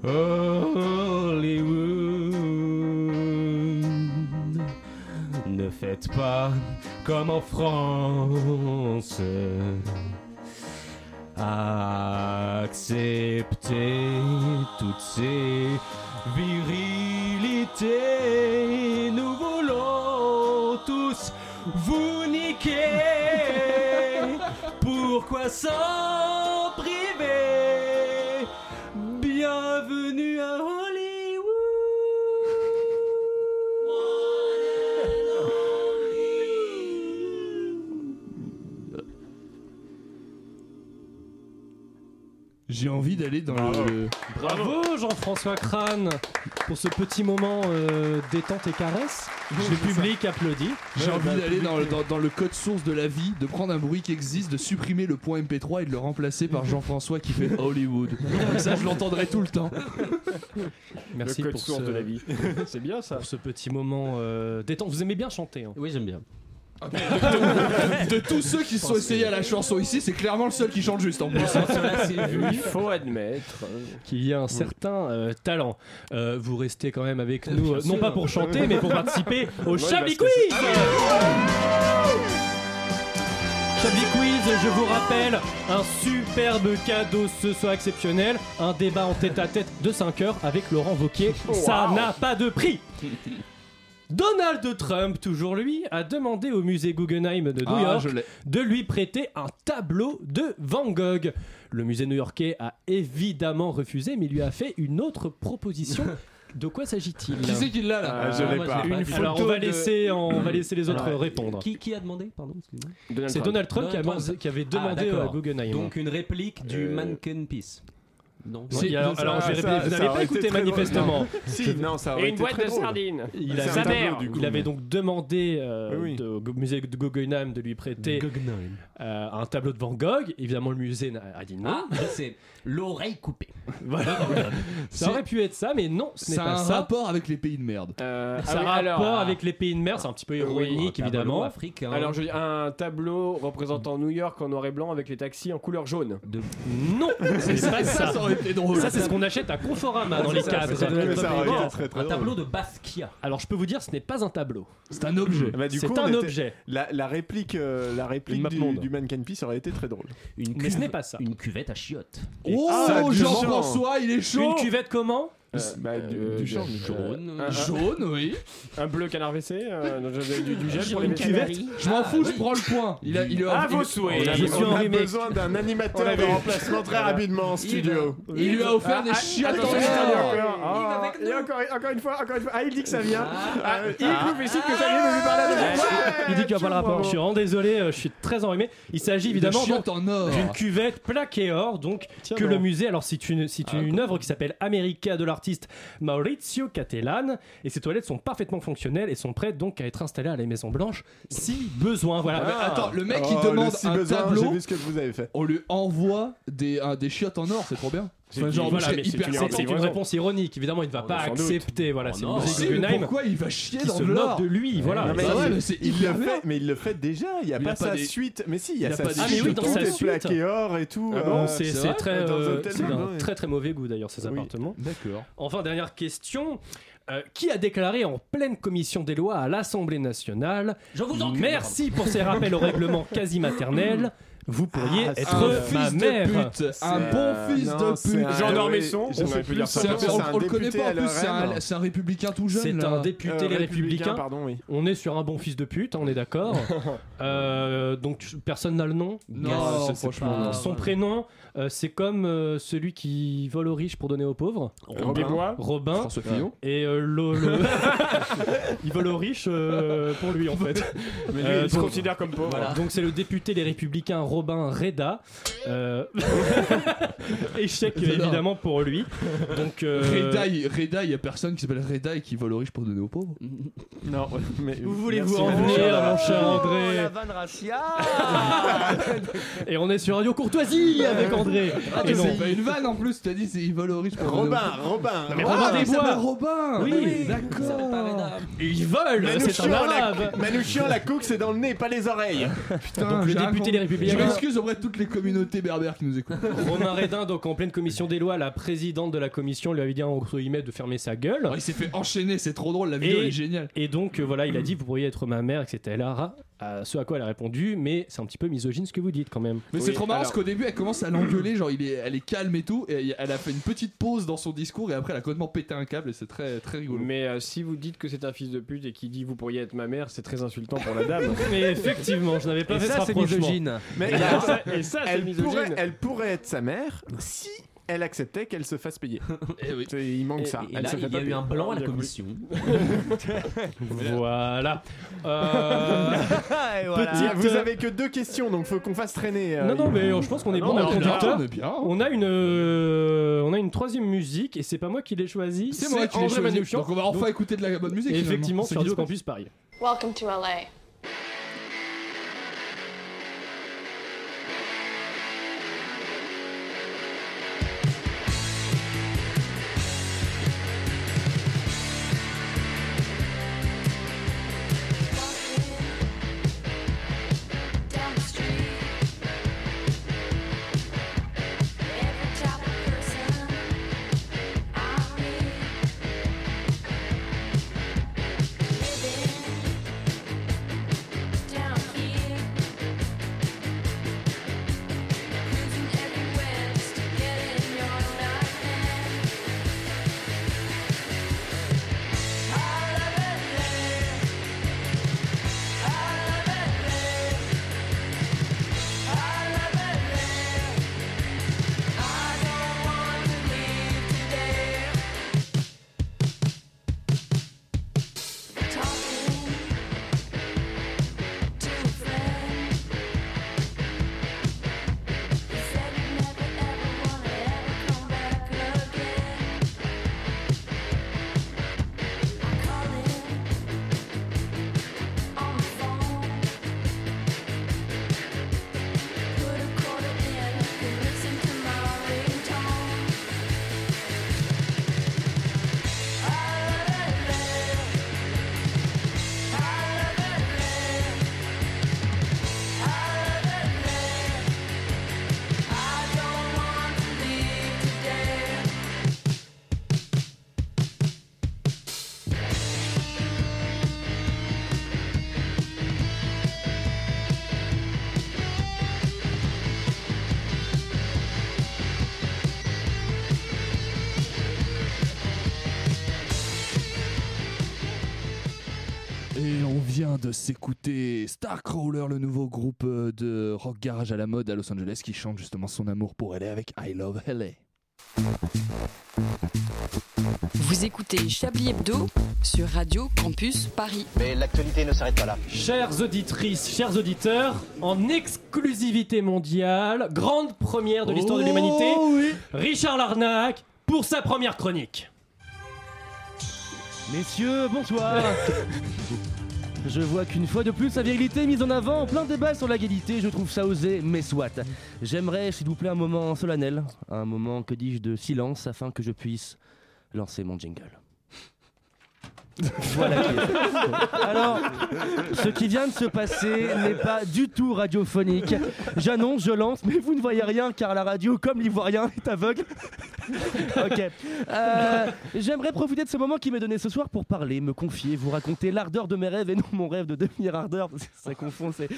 Hollywood, ne faites pas comme en France. Acceptez toutes ces virilités. Voulons tous vous niquer. Pourquoi s'en J'ai envie d'aller dans le. Bravo Jean-François Crane pour ce petit moment euh, détente et caresse. Le public applaudit. J'ai Ouais, envie bah, d'aller dans, le- public. dans- dans le code source de la vie, de prendre un bruit qui existe, de supprimer le point MP3 et de le remplacer par Jean-François qui fait Hollywood. Ça, je l'entendrai tout le temps. Merci Le code pour source ce... de la vie. C'est bien ça. Pour ce petit moment euh, détente. Vous aimez bien chanter hein Oui, j'aime bien. De tous ceux qui se sont essayés à la chanson ici, c'est clairement le seul qui chante juste en plus. Il faut admettre. qu'il y a un certain euh, talent. Euh, vous restez quand même avec nous, euh, non pas pour chanter, mais pour participer au Chablis Quiz Chablis Quiz, je vous rappelle, un superbe cadeau ce soir exceptionnel, un débat en tête à tête de 5 heures avec Laurent Wauquiez. Ça Wow. n'a pas de prix Donald Trump, toujours lui, a demandé au musée Guggenheim de New Ah, York de lui prêter un tableau de Van Gogh. Le musée new-yorkais a évidemment refusé, mais lui a fait une autre proposition. De quoi s'agit-il Qui c'est qui l'a là Ah, je l'ai pas. Une. Alors on va laisser, en- on va laisser les autres répondre. Qui, qui a demandé Pardon, excusez-moi. C'est Donald Trump, qui, a Donald demandé- Trump. qui avait Ah, demandé à Guggenheim. Donc une réplique du Euh, Mannequin Peace. Non, Si, non. alors, alors, je vais ça- répéter, vous ça n'avez pas écouté manifestement. Si, non, ça aurait Et une été boîte très de drôle. sardines. Il, avait, un tableau, mère. du coup, il avait donc demandé euh, Oui, oui. de- au musée de Guggenheim de lui prêter euh, un tableau de Van Gogh. Évidemment, le musée a dit non. Ah, c'est l'oreille coupée. Voilà. ça aurait pu être ça, mais non, ce n'est Ça a pas un ça. rapport avec les pays de merde. Euh, Ça ah a alors, rapport ah. avec les pays de mer, c'est un petit peu ironique Un évidemment. africain. Alors, je un tableau représentant New York en noir et blanc avec les taxis en couleur jaune. de Non, c'est pas ça. Ça c'est ce qu'on achète à Conforama dans les cadres. un drôle. tableau de Basquiat. Alors, je peux vous dire, ce n'est pas un tableau. C'est un objet. Bah, C'est un était- objet. La, la réplique, euh, la réplique Une map du, Mannequin Peace aurait été très drôle. Une Mais ce n'est pas ça. Une cuvette à chiottes. Oh, Jean-François, il est Une chaud. cuvette comment? Bah, du, euh, du de- champ. Jaune. Un, un- Jaune, oui. un bleu canard WC, euh, du, du- du gel pour les Une WC. cuvette Je m'en fous, je prends le point. Il a, il a, À il- vos souhaits. On a, Je suis on a enrhumé. besoin d'un animateur de remplacement très rapidement en studio. il lui a offert Ah, des ah, chiottes encore. Ah, une fois, encore une fois. Ah, il dit que ça vient. Ah, Ah, il nous fait signe que ça vient de lui parler. Il dit qu'il n'y a pas le rapport. Je suis vraiment désolé, euh, je suis très enrhumé. Il s'agit évidemment d'une cuvette plaquée or, donc que le musée. Alors c'est une c'est une, une œuvre qui s'appelle America de l'artiste Maurizio Cattelan et ces toilettes sont parfaitement fonctionnelles et sont prêtes donc à être installées à la Maison Blanche si besoin. Voilà. Mais attends, le mec Oh, qui demande le si un besoin, tableau, J'ai vu ce que vous avez fait. on lui envoie des, un- des chiottes en or, c'est trop bien. Enfin, genre, voilà, c'est hyper c'est- c'est une réponse ironique. Évidemment, il ne va pas sans doute. accepter. Voilà, c'est non. Ludwig Si, mais Guggenheim pourquoi il va chier qui dans se moque de lui. Voilà. Mais Bah il, ouais, le- mais c'est il hyper le bien. fait, mais il le fait déjà. Il y a Il pas a pas sa des- suite. Mais si, il y a il a sa pas des suite. Ah, mais oui, dans tout sa est suite. plaqué or et tout. Ah bon, euh, c'est c'est c'est vrai très, Dans un euh, c'est d'un très très mauvais goût d'ailleurs ces Oui. appartements. D'accord. Enfin, dernière question. Euh, qui a déclaré en pleine commission des lois à l'Assemblée nationale Je vous encule. Merci pour ces rappels au règlement quasi maternel. Vous pourriez Ah, être Un ma fils mère. de pute, un bon fils non, de c'est pute. un- Jean Dormesson, on on, on le connaît député pas en plus, c'est un, l'RN. c'est un républicain tout jeune. C'est un député Euh, les républicains. pardon, oui. On est sur un bon fils de pute, on est d'accord. Euh, donc personne n'a le nom? Non, sais franchement, pas. non. Son prénom, euh, c'est comme euh, celui qui vole aux riches pour donner aux pauvres. Robin. François Fillon. Et euh, le, le- il vole aux riches euh, pour lui en fait. Mais lui, Euh, il se donc- considère comme pauvre. Voilà. Donc c'est le député Les Républicains Robin Reda. Euh, Échec J'adore. évidemment pour lui. Donc euh, Reda, il Reda, il y a personne qui s'appelle Reda et qui vole aux riches pour donner aux pauvres. Non, mais. Où voulez-vous en venir, mon cher André la vanne raciale Et on est sur Radio Courtoisie avec André. Ah, Et non. c'est pas une vanne en plus, t'as dit c'est il vole aux riches Robin. Robin. mais Ah, Robin Desbois. s'appelle Robin Oui, d'accord. Ils veulent, c'est un Manouchian, arabe. la, Manouchian, la coke, c'est dans le nez, pas les oreilles. Putain, Donc le député Les Républicains. Je m'excuse auprès de toutes les communautés berbères qui nous écoutent. Romain Redin, donc en pleine commission des lois, la présidente de la commission lui avait dit entre guillemets de fermer sa gueule. Il s'est fait enchaîner, c'est trop drôle, la vidéo est géniale. Et donc euh, voilà, il a dit vous pourriez être ma mère, etc. Ce à quoi elle a répondu, mais c'est un petit peu misogyne ce que vous dites quand même. Mais Oui, c'est trop marrant alors- parce qu'au début elle commence à l'engueuler, genre il est, elle est calme et tout, et elle a fait une petite pause dans son discours et après elle a complètement pété un câble et c'est très très rigolo. Mais euh, si vous dites que c'est un fils de pute et qu'il dit vous pourriez être ma mère, c'est très insultant pour la dame. Mais effectivement, je n'avais pas Et fait ça, ce c'est rapprochement. misogyne. Mais Et ça, et ça, c'est elle, misogyne. pourrait, elle pourrait être sa mère si elle acceptait qu'elle se fasse payer. Eh oui. Il manque Et, ça. et elle là, se fait il y a eu payer. un blanc à la commission. Voilà. Euh, Et voilà. Petite- Ah, Vous avez que deux questions, donc faut qu'on fasse traîner. euh, Non, non, mais euh, je pense qu'on est Non, bon dans on le est bien, conducteur. on est bien. On a une, euh, on a une troisième musique et c'est pas moi qui l'ai choisie. C'est moi qui l'ai André choisi. Manouchian. Donc on va enfin Donc, écouter de la bonne musique. effectivement C'est sur Radio Campus Paris. Welcome to LA. De s'écouter Starcrawler, le nouveau groupe euh, de rock garage à la mode à Los Angeles qui chante justement son amour pour LA avec I Love LA. Vous écoutez Chablis Hebdo sur Radio Campus Paris. Mais l'actualité ne s'arrête pas là. Chères auditrices, chers auditeurs, en exclusivité mondiale, grande première de l'histoire de l'humanité, Oh oui Richard Larnac pour sa première chronique. Messieurs, bonsoir. Je vois qu'une fois de plus, la virilité mise en avant en plein débat sur l'égalité. Je trouve ça osé, mais soit. J'aimerais, s'il vous plaît, un moment solennel, un moment, que dis-je, de silence afin que je puisse lancer mon jingle. Voilà qui est. Alors, ce qui vient de se passer n'est pas du tout radiophonique. J'annonce, je lance, mais vous ne voyez rien car la radio, comme l'ivoirien, est aveugle. ok. Euh, J'aimerais profiter de ce moment qui m'est donné ce soir pour parler, me confier, vous raconter l'ardeur de mes rêves et non mon rêve de devenir ardeur. Ça confond, c'est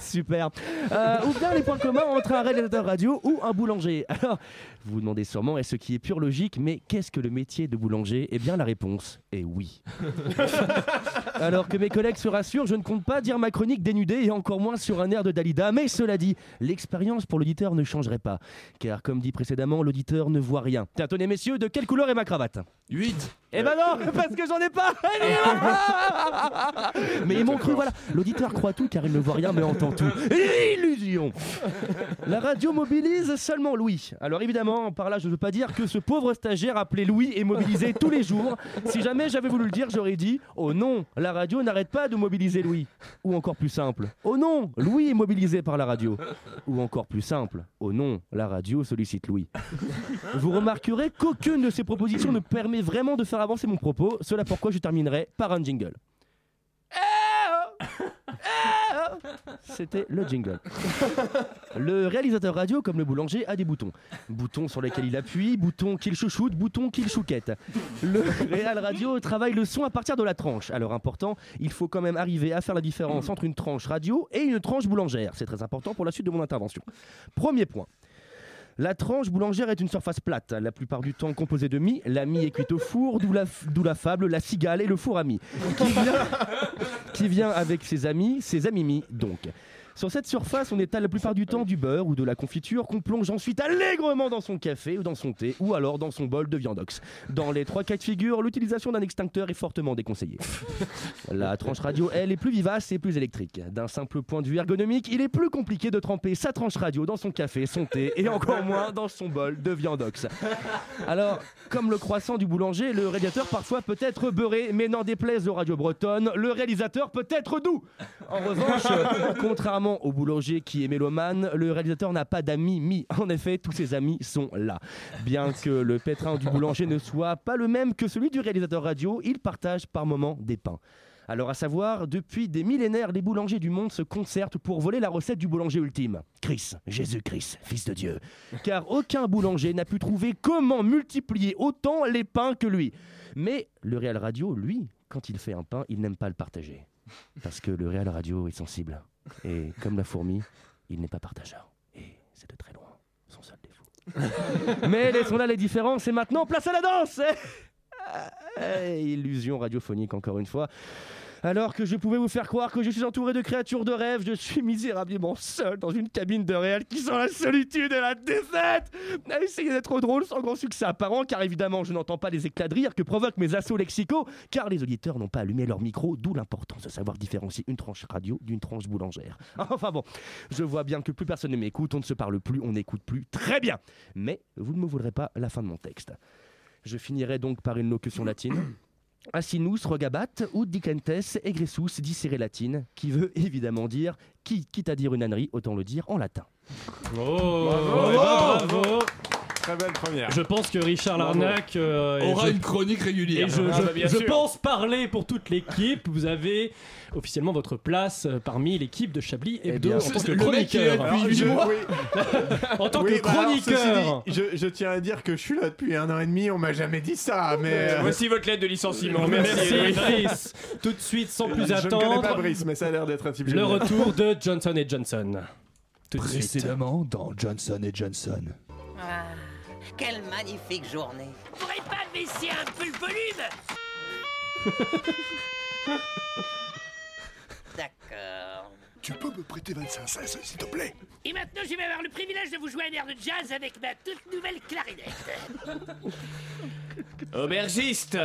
super. Euh, ou bien les points communs entre un réalisateur radio ou un boulanger. Alors, vous vous demandez sûrement, est-ce qui est pure logique, mais qu'est-ce que le métier de boulanger? Eh bien, la réponse est oui. Alors que mes collègues se rassurent, je ne compte pas dire ma chronique dénudée et encore moins sur un air de Dalida. Mais cela dit, l'expérience pour l'auditeur ne changerait pas. Car comme dit précédemment, l'auditeur ne voit rien. Tiens, tenez messieurs, de quelle couleur est ma cravate? 8 Eh ben non, parce que j'en ai pas Mais ils m'ont cru, voilà. L'auditeur croit tout car il ne voit rien mais entend tout. Illusion La radio mobilise seulement Louis. Alors évidemment, par là, je ne veux pas dire que ce pauvre stagiaire appelé Louis est mobilisé tous les jours. Si jamais j'avais voulu le dire, j'aurais dit Oh non, la radio n'arrête pas de mobiliser Louis. Ou encore plus simple Oh non, Louis est mobilisé par la radio. Ou encore plus simple Oh non, la radio sollicite Louis. Vous remarquerez qu'aucune de ces propositions ne permet vraiment de faire avancer mon propos. Cela pourquoi je terminerai par un jingle. C'était le jingle. Le réalisateur radio, comme le boulanger, a des boutons. Boutons sur lesquels il appuie, boutons qu'il chouchoute, boutons qu'il chouquette. Le réal radio travaille le son à partir de la tranche. Alors important, il faut quand même arriver à faire la différence entre une tranche radio et une tranche boulangère. C'est très important pour la suite de mon intervention. Premier point. La tranche boulangère est une surface plate, la plupart du temps composée de mie. La mie est cuite au four, d'où la, fable, la cigale et le four à mie. Qui vient, avec ses amis, ses amis donc. Sur cette surface, on étale la plupart du temps du beurre ou de la confiture qu'on plonge ensuite allègrement dans son café ou dans son thé ou alors dans son bol de viandox. Dans les trois cas de figure, l'utilisation d'un extincteur est fortement déconseillée. La tranche radio, elle, est plus vivace et plus électrique. D'un simple point de vue ergonomique, il est plus compliqué de tremper sa tranche radio dans son café, son thé et encore moins dans son bol de viandox. Alors, comme le croissant du boulanger, le radiateur parfois peut être beurré, mais n'en déplaise aux radios bretonnes, le réalisateur peut être doux. En revanche, euh, au boulanger qui est mélomane, le réalisateur n'a pas d'amis mis. En effet, tous ses amis sont là. Bien que le pétrin du boulanger ne soit pas le même que celui du réalisateur radio, il partage par moments des pains. Alors à savoir, depuis des millénaires, les boulangers du monde se concertent pour voler la recette du boulanger ultime. Christ, Jésus-Christ, Fils de Dieu. Car aucun boulanger n'a pu trouver comment multiplier autant les pains que lui. Mais le Réal Radio, lui, quand il fait un pain, il n'aime pas le partager. Parce que le Réal Radio est sensible. Et comme la fourmi, il n'est pas partageur. Et c'est de très loin son seul défaut. Mais laissons là les différences et maintenant place à la danse Eh, Illusion radiophonique encore une fois. Alors que je pouvais vous faire croire que je suis entouré de créatures de rêve, je suis misérablement seul dans une cabine de réel qui sent la solitude et la défaite. À essayer d'être drôle sans grand succès apparent, car évidemment je n'entends pas les éclats de rire que provoquent mes assauts lexicaux, car les auditeurs n'ont pas allumé leur micro, d'où l'importance de savoir différencier une tranche radio d'une tranche boulangère. Enfin bon, je vois bien que plus personne ne m'écoute, on ne se parle plus, on n'écoute plus. Très bien Mais vous ne me voudrez pas la fin de mon texte. Je finirai donc par une locution latine. Asinus rogabat ut dicentes egressus dicere latine, qui veut évidemment dire, qui, quitte à dire une ânerie, autant le dire en latin. Oh, Bravo. bravo. Très belle première. Je pense que Richard. Larnac euh, et Aura je- une chronique régulière. Et je, Ah je- bah, bien je sûr. pense parler pour toute l'équipe. Vous avez officiellement votre place euh, parmi l'équipe de Chablis Hebdo bien, en tant que le mec qui est là chroniqueur. depuis Alors, huit je- mois. en tant Oui, que bah alors, ceci chroniqueur. dit, je, je tiens à dire que je suis là depuis un an et demi, on m'a jamais dit ça, mais... euh, Voici votre lettre de licenciement. Merci. Brice. Tout de suite, sans plus Je ne connais pas attendre, Brice, mais ça a l'air d'être un type le génial. retour de Johnson et Johnson. Tout de suite. Précédemment dans Johnson et Johnson. Ah, quelle magnifique journée. Vous pourrez pas baisser un peu le volume D'accord. Tu peux me prêter 25 cents, s'il te plaît? Et maintenant, je vais avoir le privilège de vous jouer un air de jazz avec ma toute nouvelle clarinette. Aubergiste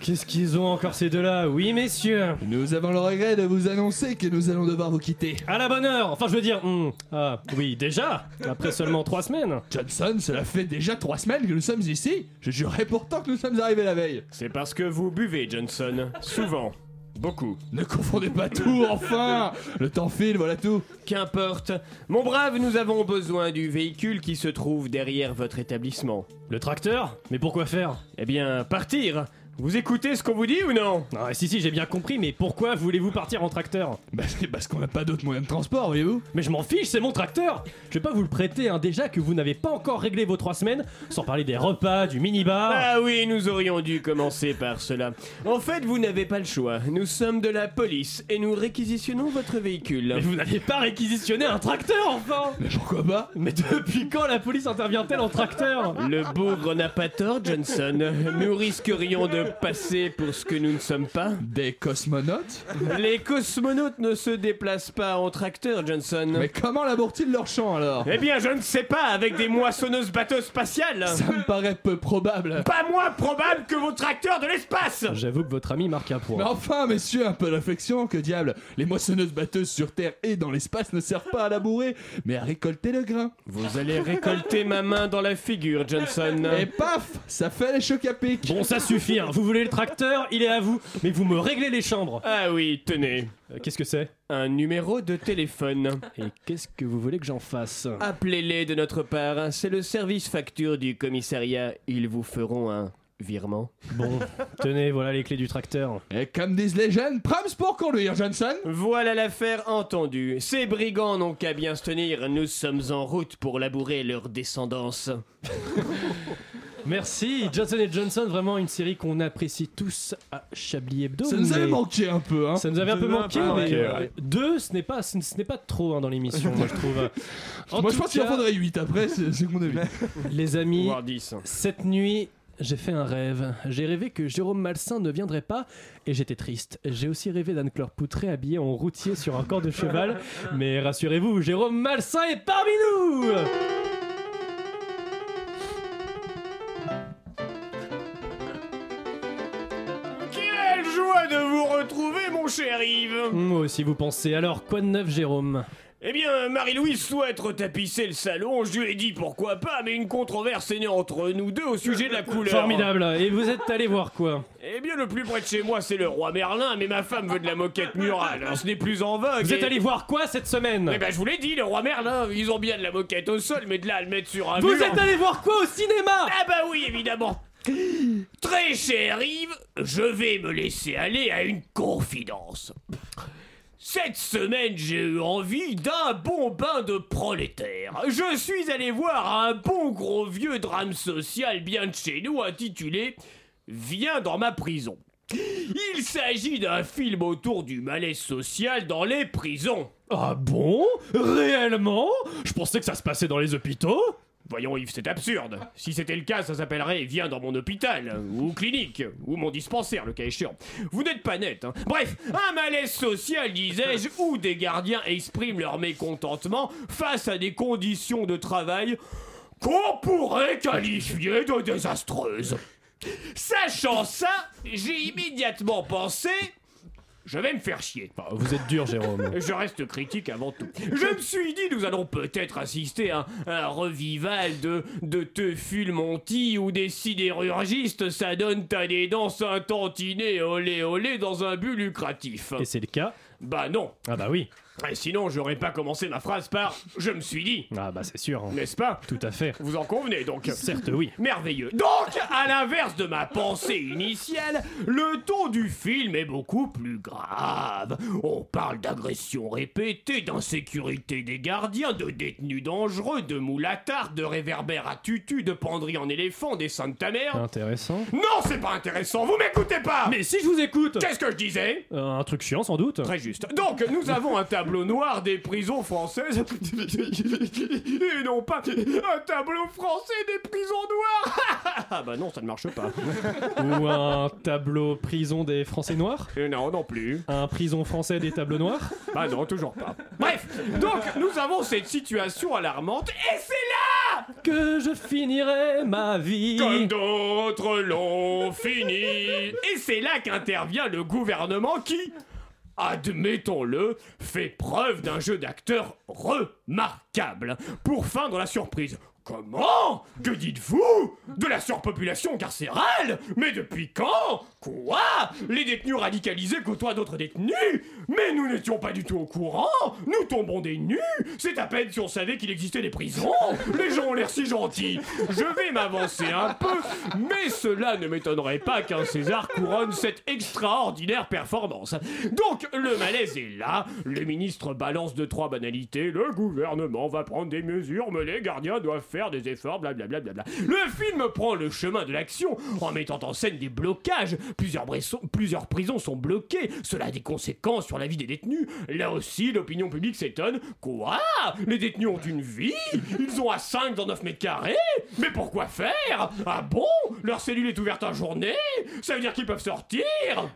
Qu'est-ce qu'ils ont encore ces deux-là Oui, messieurs. Nous avons le regret de vous annoncer que nous allons devoir vous quitter. À la bonne heure. Enfin, je veux dire, hmm, ah, oui, déjà. Après seulement trois semaines. Johnson, cela fait déjà trois semaines que nous sommes ici. Je jurerais pourtant que nous sommes arrivés la veille. C'est parce que vous buvez, Johnson. Souvent. Beaucoup. Ne confondez pas tout, enfin Le temps file, voilà tout. Qu'importe. Mon brave, nous avons besoin du véhicule qui se trouve derrière votre établissement. Le tracteur? Mais pourquoi faire? Eh bien, partir Vous écoutez ce qu'on vous dit ou non? Ah, si, si, j'ai bien compris, mais pourquoi voulez-vous partir en tracteur? Bah, c'est parce qu'on n'a pas d'autres moyens de transport, voyez-vous Mais je m'en fiche, c'est mon tracteur Je vais pas vous le prêter, hein, déjà que vous n'avez pas encore réglé vos trois semaines, sans parler des repas, du minibar. Ah oui, nous aurions dû commencer par cela. En fait, vous n'avez pas le choix. Nous sommes de la police et nous réquisitionnons votre véhicule. Mais vous n'avez pas réquisitionné un tracteur, enfin Mais pourquoi pas? Mais depuis quand la police intervient-elle en tracteur? Le bougre n'a pas tort, Johnson. Nous risquerions de passer pour ce que nous ne sommes pas. Des cosmonautes Les cosmonautes ne se déplacent pas en tracteur, Johnson. Mais comment labourent-ils leur champ alors? Eh bien, je ne sais pas, avec des moissonneuses bateaux spatiales. Ça me paraît peu probable. Pas moins probable que vos tracteurs de l'espace J'avoue que votre ami marque un point. Mais enfin, messieurs, un peu de réflexion, que diable Les moissonneuses batteuses sur Terre et dans l'espace ne servent pas à labourer, mais à récolter le grain. Vous allez récolter ma main dans la figure, Johnson. Et paf Ça fait les chocs à pic Bon, ça suffit, hein. Vous voulez le tracteur, il est à vous, mais vous me réglez les chambres. Ah oui, tenez. Euh, Qu'est-ce que c'est? Un numéro de téléphone. Et qu'est-ce que vous voulez que j'en fasse? Appelez-les de notre part. C'est le service facture du commissariat. Ils vous feront un virement. Bon, tenez, voilà les clés du tracteur. Et comme disent les jeunes, prams pour conduire, Johnson Voilà l'affaire entendue. Ces brigands n'ont qu'à bien se tenir. Nous sommes en route pour labourer leur descendance. Merci, Johnson et Johnson, vraiment une série qu'on apprécie tous à Chablis Hebdo. Ça nous avait manqué un peu, hein Ça nous avait un peu manqué, mais ouais. deux, ce n'est pas, ce n'est pas trop hein, dans l'émission, moi je trouve. En Moi je pense qu'il en faudrait 8 après, c'est c'est mon avis. Les amis, Voire 10. cette nuit, j'ai fait un rêve. J'ai rêvé que Jérôme Malsain ne viendrait pas et j'étais triste. J'ai aussi rêvé d'Anne-Claire Poutré habillée en routier sur un corps de cheval. Mais rassurez-vous, Jérôme Malsain est parmi nous retrouver, mon cher Yves Moi aussi vous pensez. Alors, quoi de neuf, Jérôme? Eh bien, Marie-Louise souhaite retapisser le salon. Je lui ai dit pourquoi pas, mais une controverse est née entre nous deux au sujet de la couleur. Formidable. Et vous êtes allé voir quoi? Eh bien, le plus près de chez moi, c'est le roi Merlin, mais ma femme veut de la moquette murale. Ce n'est plus en vogue. Vous êtes allé voir quoi cette semaine? Eh ben, je vous l'ai dit, le roi Merlin, ils ont bien de la moquette au sol, mais de là à le mettre sur un Vous mur- êtes allé voir quoi au cinéma? Ah bah oui, évidemment. Très cher Yves, je vais me laisser aller à une confidence. Cette semaine, j'ai eu envie d'un bon bain de prolétaire. Je suis allé voir un bon gros vieux drame social bien de chez nous intitulé Viens dans ma prison. Il s'agit d'un film autour du malaise social dans les prisons. Ah bon? Réellement? Je pensais que ça se passait dans les hôpitaux? Voyons Yves, c'est absurde. Si c'était le cas, ça s'appellerait Viens dans mon hôpital, ou clinique, ou mon dispensaire, le cas échéant. Vous n'êtes pas net, hein. Bref, un malaise social, disais-je, où des gardiens expriment leur mécontentement face à des conditions de travail qu'on pourrait qualifier de désastreuses. Sachant ça, j'ai immédiatement pensé... Je vais me faire chier. Vous êtes dur, Jérôme. Je reste critique avant tout. Je me suis dit, nous allons peut-être assister à un revival de, de Teuful Monty ou des sidérurgistes s'adonnent à des danses un tantinet olé olé dans un but lucratif. Et c'est le cas Bah non. Ah bah oui. Et sinon, j'aurais pas commencé ma phrase par Je me suis dit. Ah bah c'est sûr. hein. N'est-ce pas? Tout à fait. Vous en convenez donc Certes oui. Merveilleux. Donc, à l'inverse de ma pensée initiale, le ton du film est beaucoup plus grave. On parle d'agressions répétées, d'insécurité des gardiens, de détenus dangereux, de moulatard, de réverbères à tutu, de penderies en éléphant, des seins de ta mère. Intéressant. Non, c'est pas intéressant, vous m'écoutez pas Mais si je vous écoute Qu'est-ce que je disais? Euh, Un truc chiant sans doute. Très juste. Donc, nous avons un tableau noir des prisons françaises. Et non pas un tableau français des prisons noires. ah bah non, ça ne marche pas. Ou un tableau prison des Français noirs Et non, non plus. Un prison français des tableaux noirs Bah non, toujours pas. Bref, donc nous avons cette situation alarmante et c'est là Que je finirai ma vie comme d'autres l'ont fini. Et c'est là qu'intervient le gouvernement qui, admettons-le, fait preuve d'un jeu d'acteur remarquable pour feindre la surprise. Comment? Que dites-vous? De la surpopulation carcérale? Mais depuis quand? Quoi? Les détenus radicalisés côtoient d'autres détenus? Mais nous n'étions pas du tout au courant. Nous tombons des nus. C'est à peine si on savait qu'il existait des prisons. Les gens ont l'air si gentils. Je vais m'avancer un peu, mais cela ne m'étonnerait pas qu'un César couronne cette extraordinaire performance. Donc le malaise est là, le ministre balance de trois banalités, le gouvernement va prendre des mesures, mais les gardiens doivent faire des efforts, blablabla. Bla bla bla. Le film prend le chemin de l'action en mettant en scène des blocages. Plusieurs, plusieurs prisons sont bloquées, cela a des conséquences sur la vie des détenus. Là aussi, l'opinion publique s'étonne. Quoi? Les détenus ont une vie? Ils ont à 5 dans 9 mètres carrés? Mais pourquoi faire? Ah bon? Leur cellule est ouverte en journée? Ça veut dire qu'ils peuvent sortir?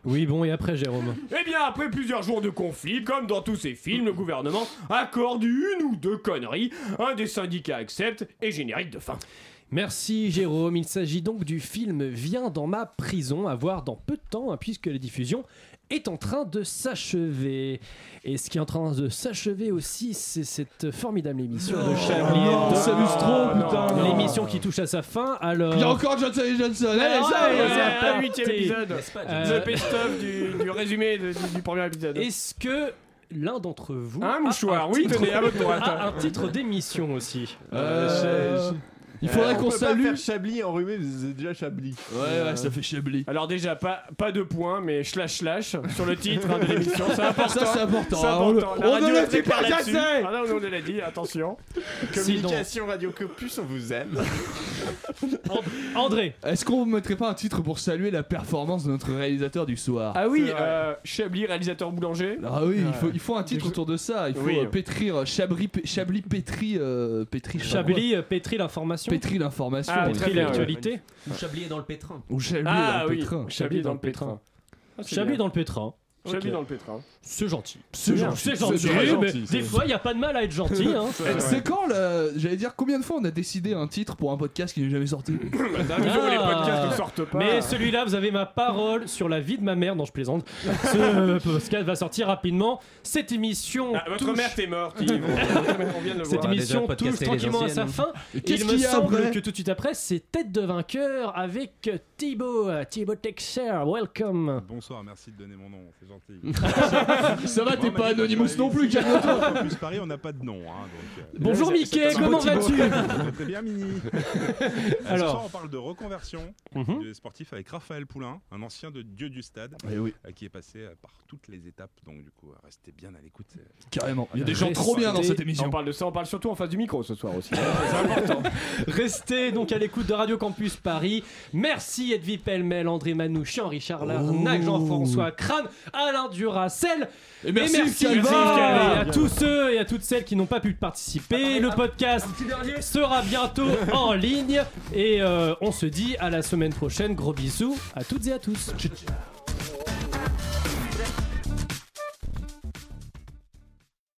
Oui, bon, et après, Jérôme? Eh bien, après plusieurs jours de conflit, comme dans tous ces films, le gouvernement accorde une ou deux conneries, un des syndicats accepte et générique de fin. Merci Jérôme, il s'agit donc du film Viens dans ma prison à voir dans peu de temps hein, puisque la diffusion est en train de s'achever. Et ce qui est en train de s'achever aussi, c'est cette formidable émission de Chablis. s'amuse trop, putain. L'émission qui touche à sa fin, alors... Il y a encore Johnson et Johnson. Allez, Ouais, ça, ouais, ouais, ouais, ça. ouais. Un huitième épisode. Le best-of du, du résumé du premier épisode. Est-ce que l'un d'entre vous Un mouchoir, oui, titre- tenez, à votre droite. a un titre d'émission aussi Euh, Il faudrait on qu'on salue. pas faire Chablis enrhumé, c'est déjà Chablis. Ouais, ouais, ça fait Chablis. Alors déjà, pas, pas de points, mais slash slash sur le titre hein, de l'émission. C'est important. Ça, c'est important. C'est hein, on La on radio ne le dit pas assez. Ah non, on l'a dit, attention. Communication Radio Campus, on vous aime. André Est-ce qu'on mettrait pas un titre pour saluer la performance de notre réalisateur du soir? Ah oui, euh, Chablis, réalisateur boulanger. Ah oui, il faut, il faut un titre autour de ça. Il faut Oui. euh, pétrir Chablis, Chablis pétri, euh, pétri, Chablis euh, pétrit l'information. Pétri l'information. Ah, bien, l'actualité Ou Chablis est dans le pétrin. Ou Chablis Ah dans le oui, pétrin. Chablis dans le pétrin. Ah, c'est Chablis bien. dans le pétrin Chablis Ok. dans le pétrin. C'est gentil. C'est gentil. C'est gentil, C'est des c'est- fois il n'y a pas de mal à être gentil. Hein. Eh, C'est quand le... J'allais dire combien de fois on a décidé un titre pour un podcast qui n'est jamais sorti D'un jour, les podcasts ne sortent pas. Mais celui-là, vous avez ma parole sur la vie de ma mère. Non, je plaisante. Ce podcast va sortir rapidement. Cette émission. Ah, votre touche- mère t'est morte, Yves. On vient de le Cette voir. émission touche tranquillement à sa anciennes. fin. Il me semble que tout de suite après, c'est Tête de vainqueur avec Thibaut. Thibaut Texer, welcome. Bonsoir, merci de donner mon nom, Ça va, t'es pas Anonymous non plus, calme-toi. Plus, Paris, on n'a pas de nom. Hein, donc, euh, Bonjour Mickey, comment vas-tu Très bien, Mini. Ce Alors. soir, on parle de reconversion Mhm. de sportif avec Raphaël Poulain, un ancien de Dieu du Stade, Eh oui, euh, qui est passé euh, par toutes les étapes. Donc, du coup, euh, restez bien à l'écoute. euh. carrément. Il y a des gens trop bien dans cette On émission. parle de ça, on parle surtout en face du micro ce soir aussi. Restez donc à l'écoute de Radio Campus Paris. Merci Edwy Pellemel, André Manouchian, Richard Larnac. Jean-François Crane, Alain Duracel. Et merci, et merci Calva. Yves Calva. Et à tous ceux et à toutes celles qui n'ont pas pu participer. Le podcast sera bientôt en ligne. Et euh, on se dit à la semaine prochaine. Gros bisous à toutes et à tous. Ciao, ciao.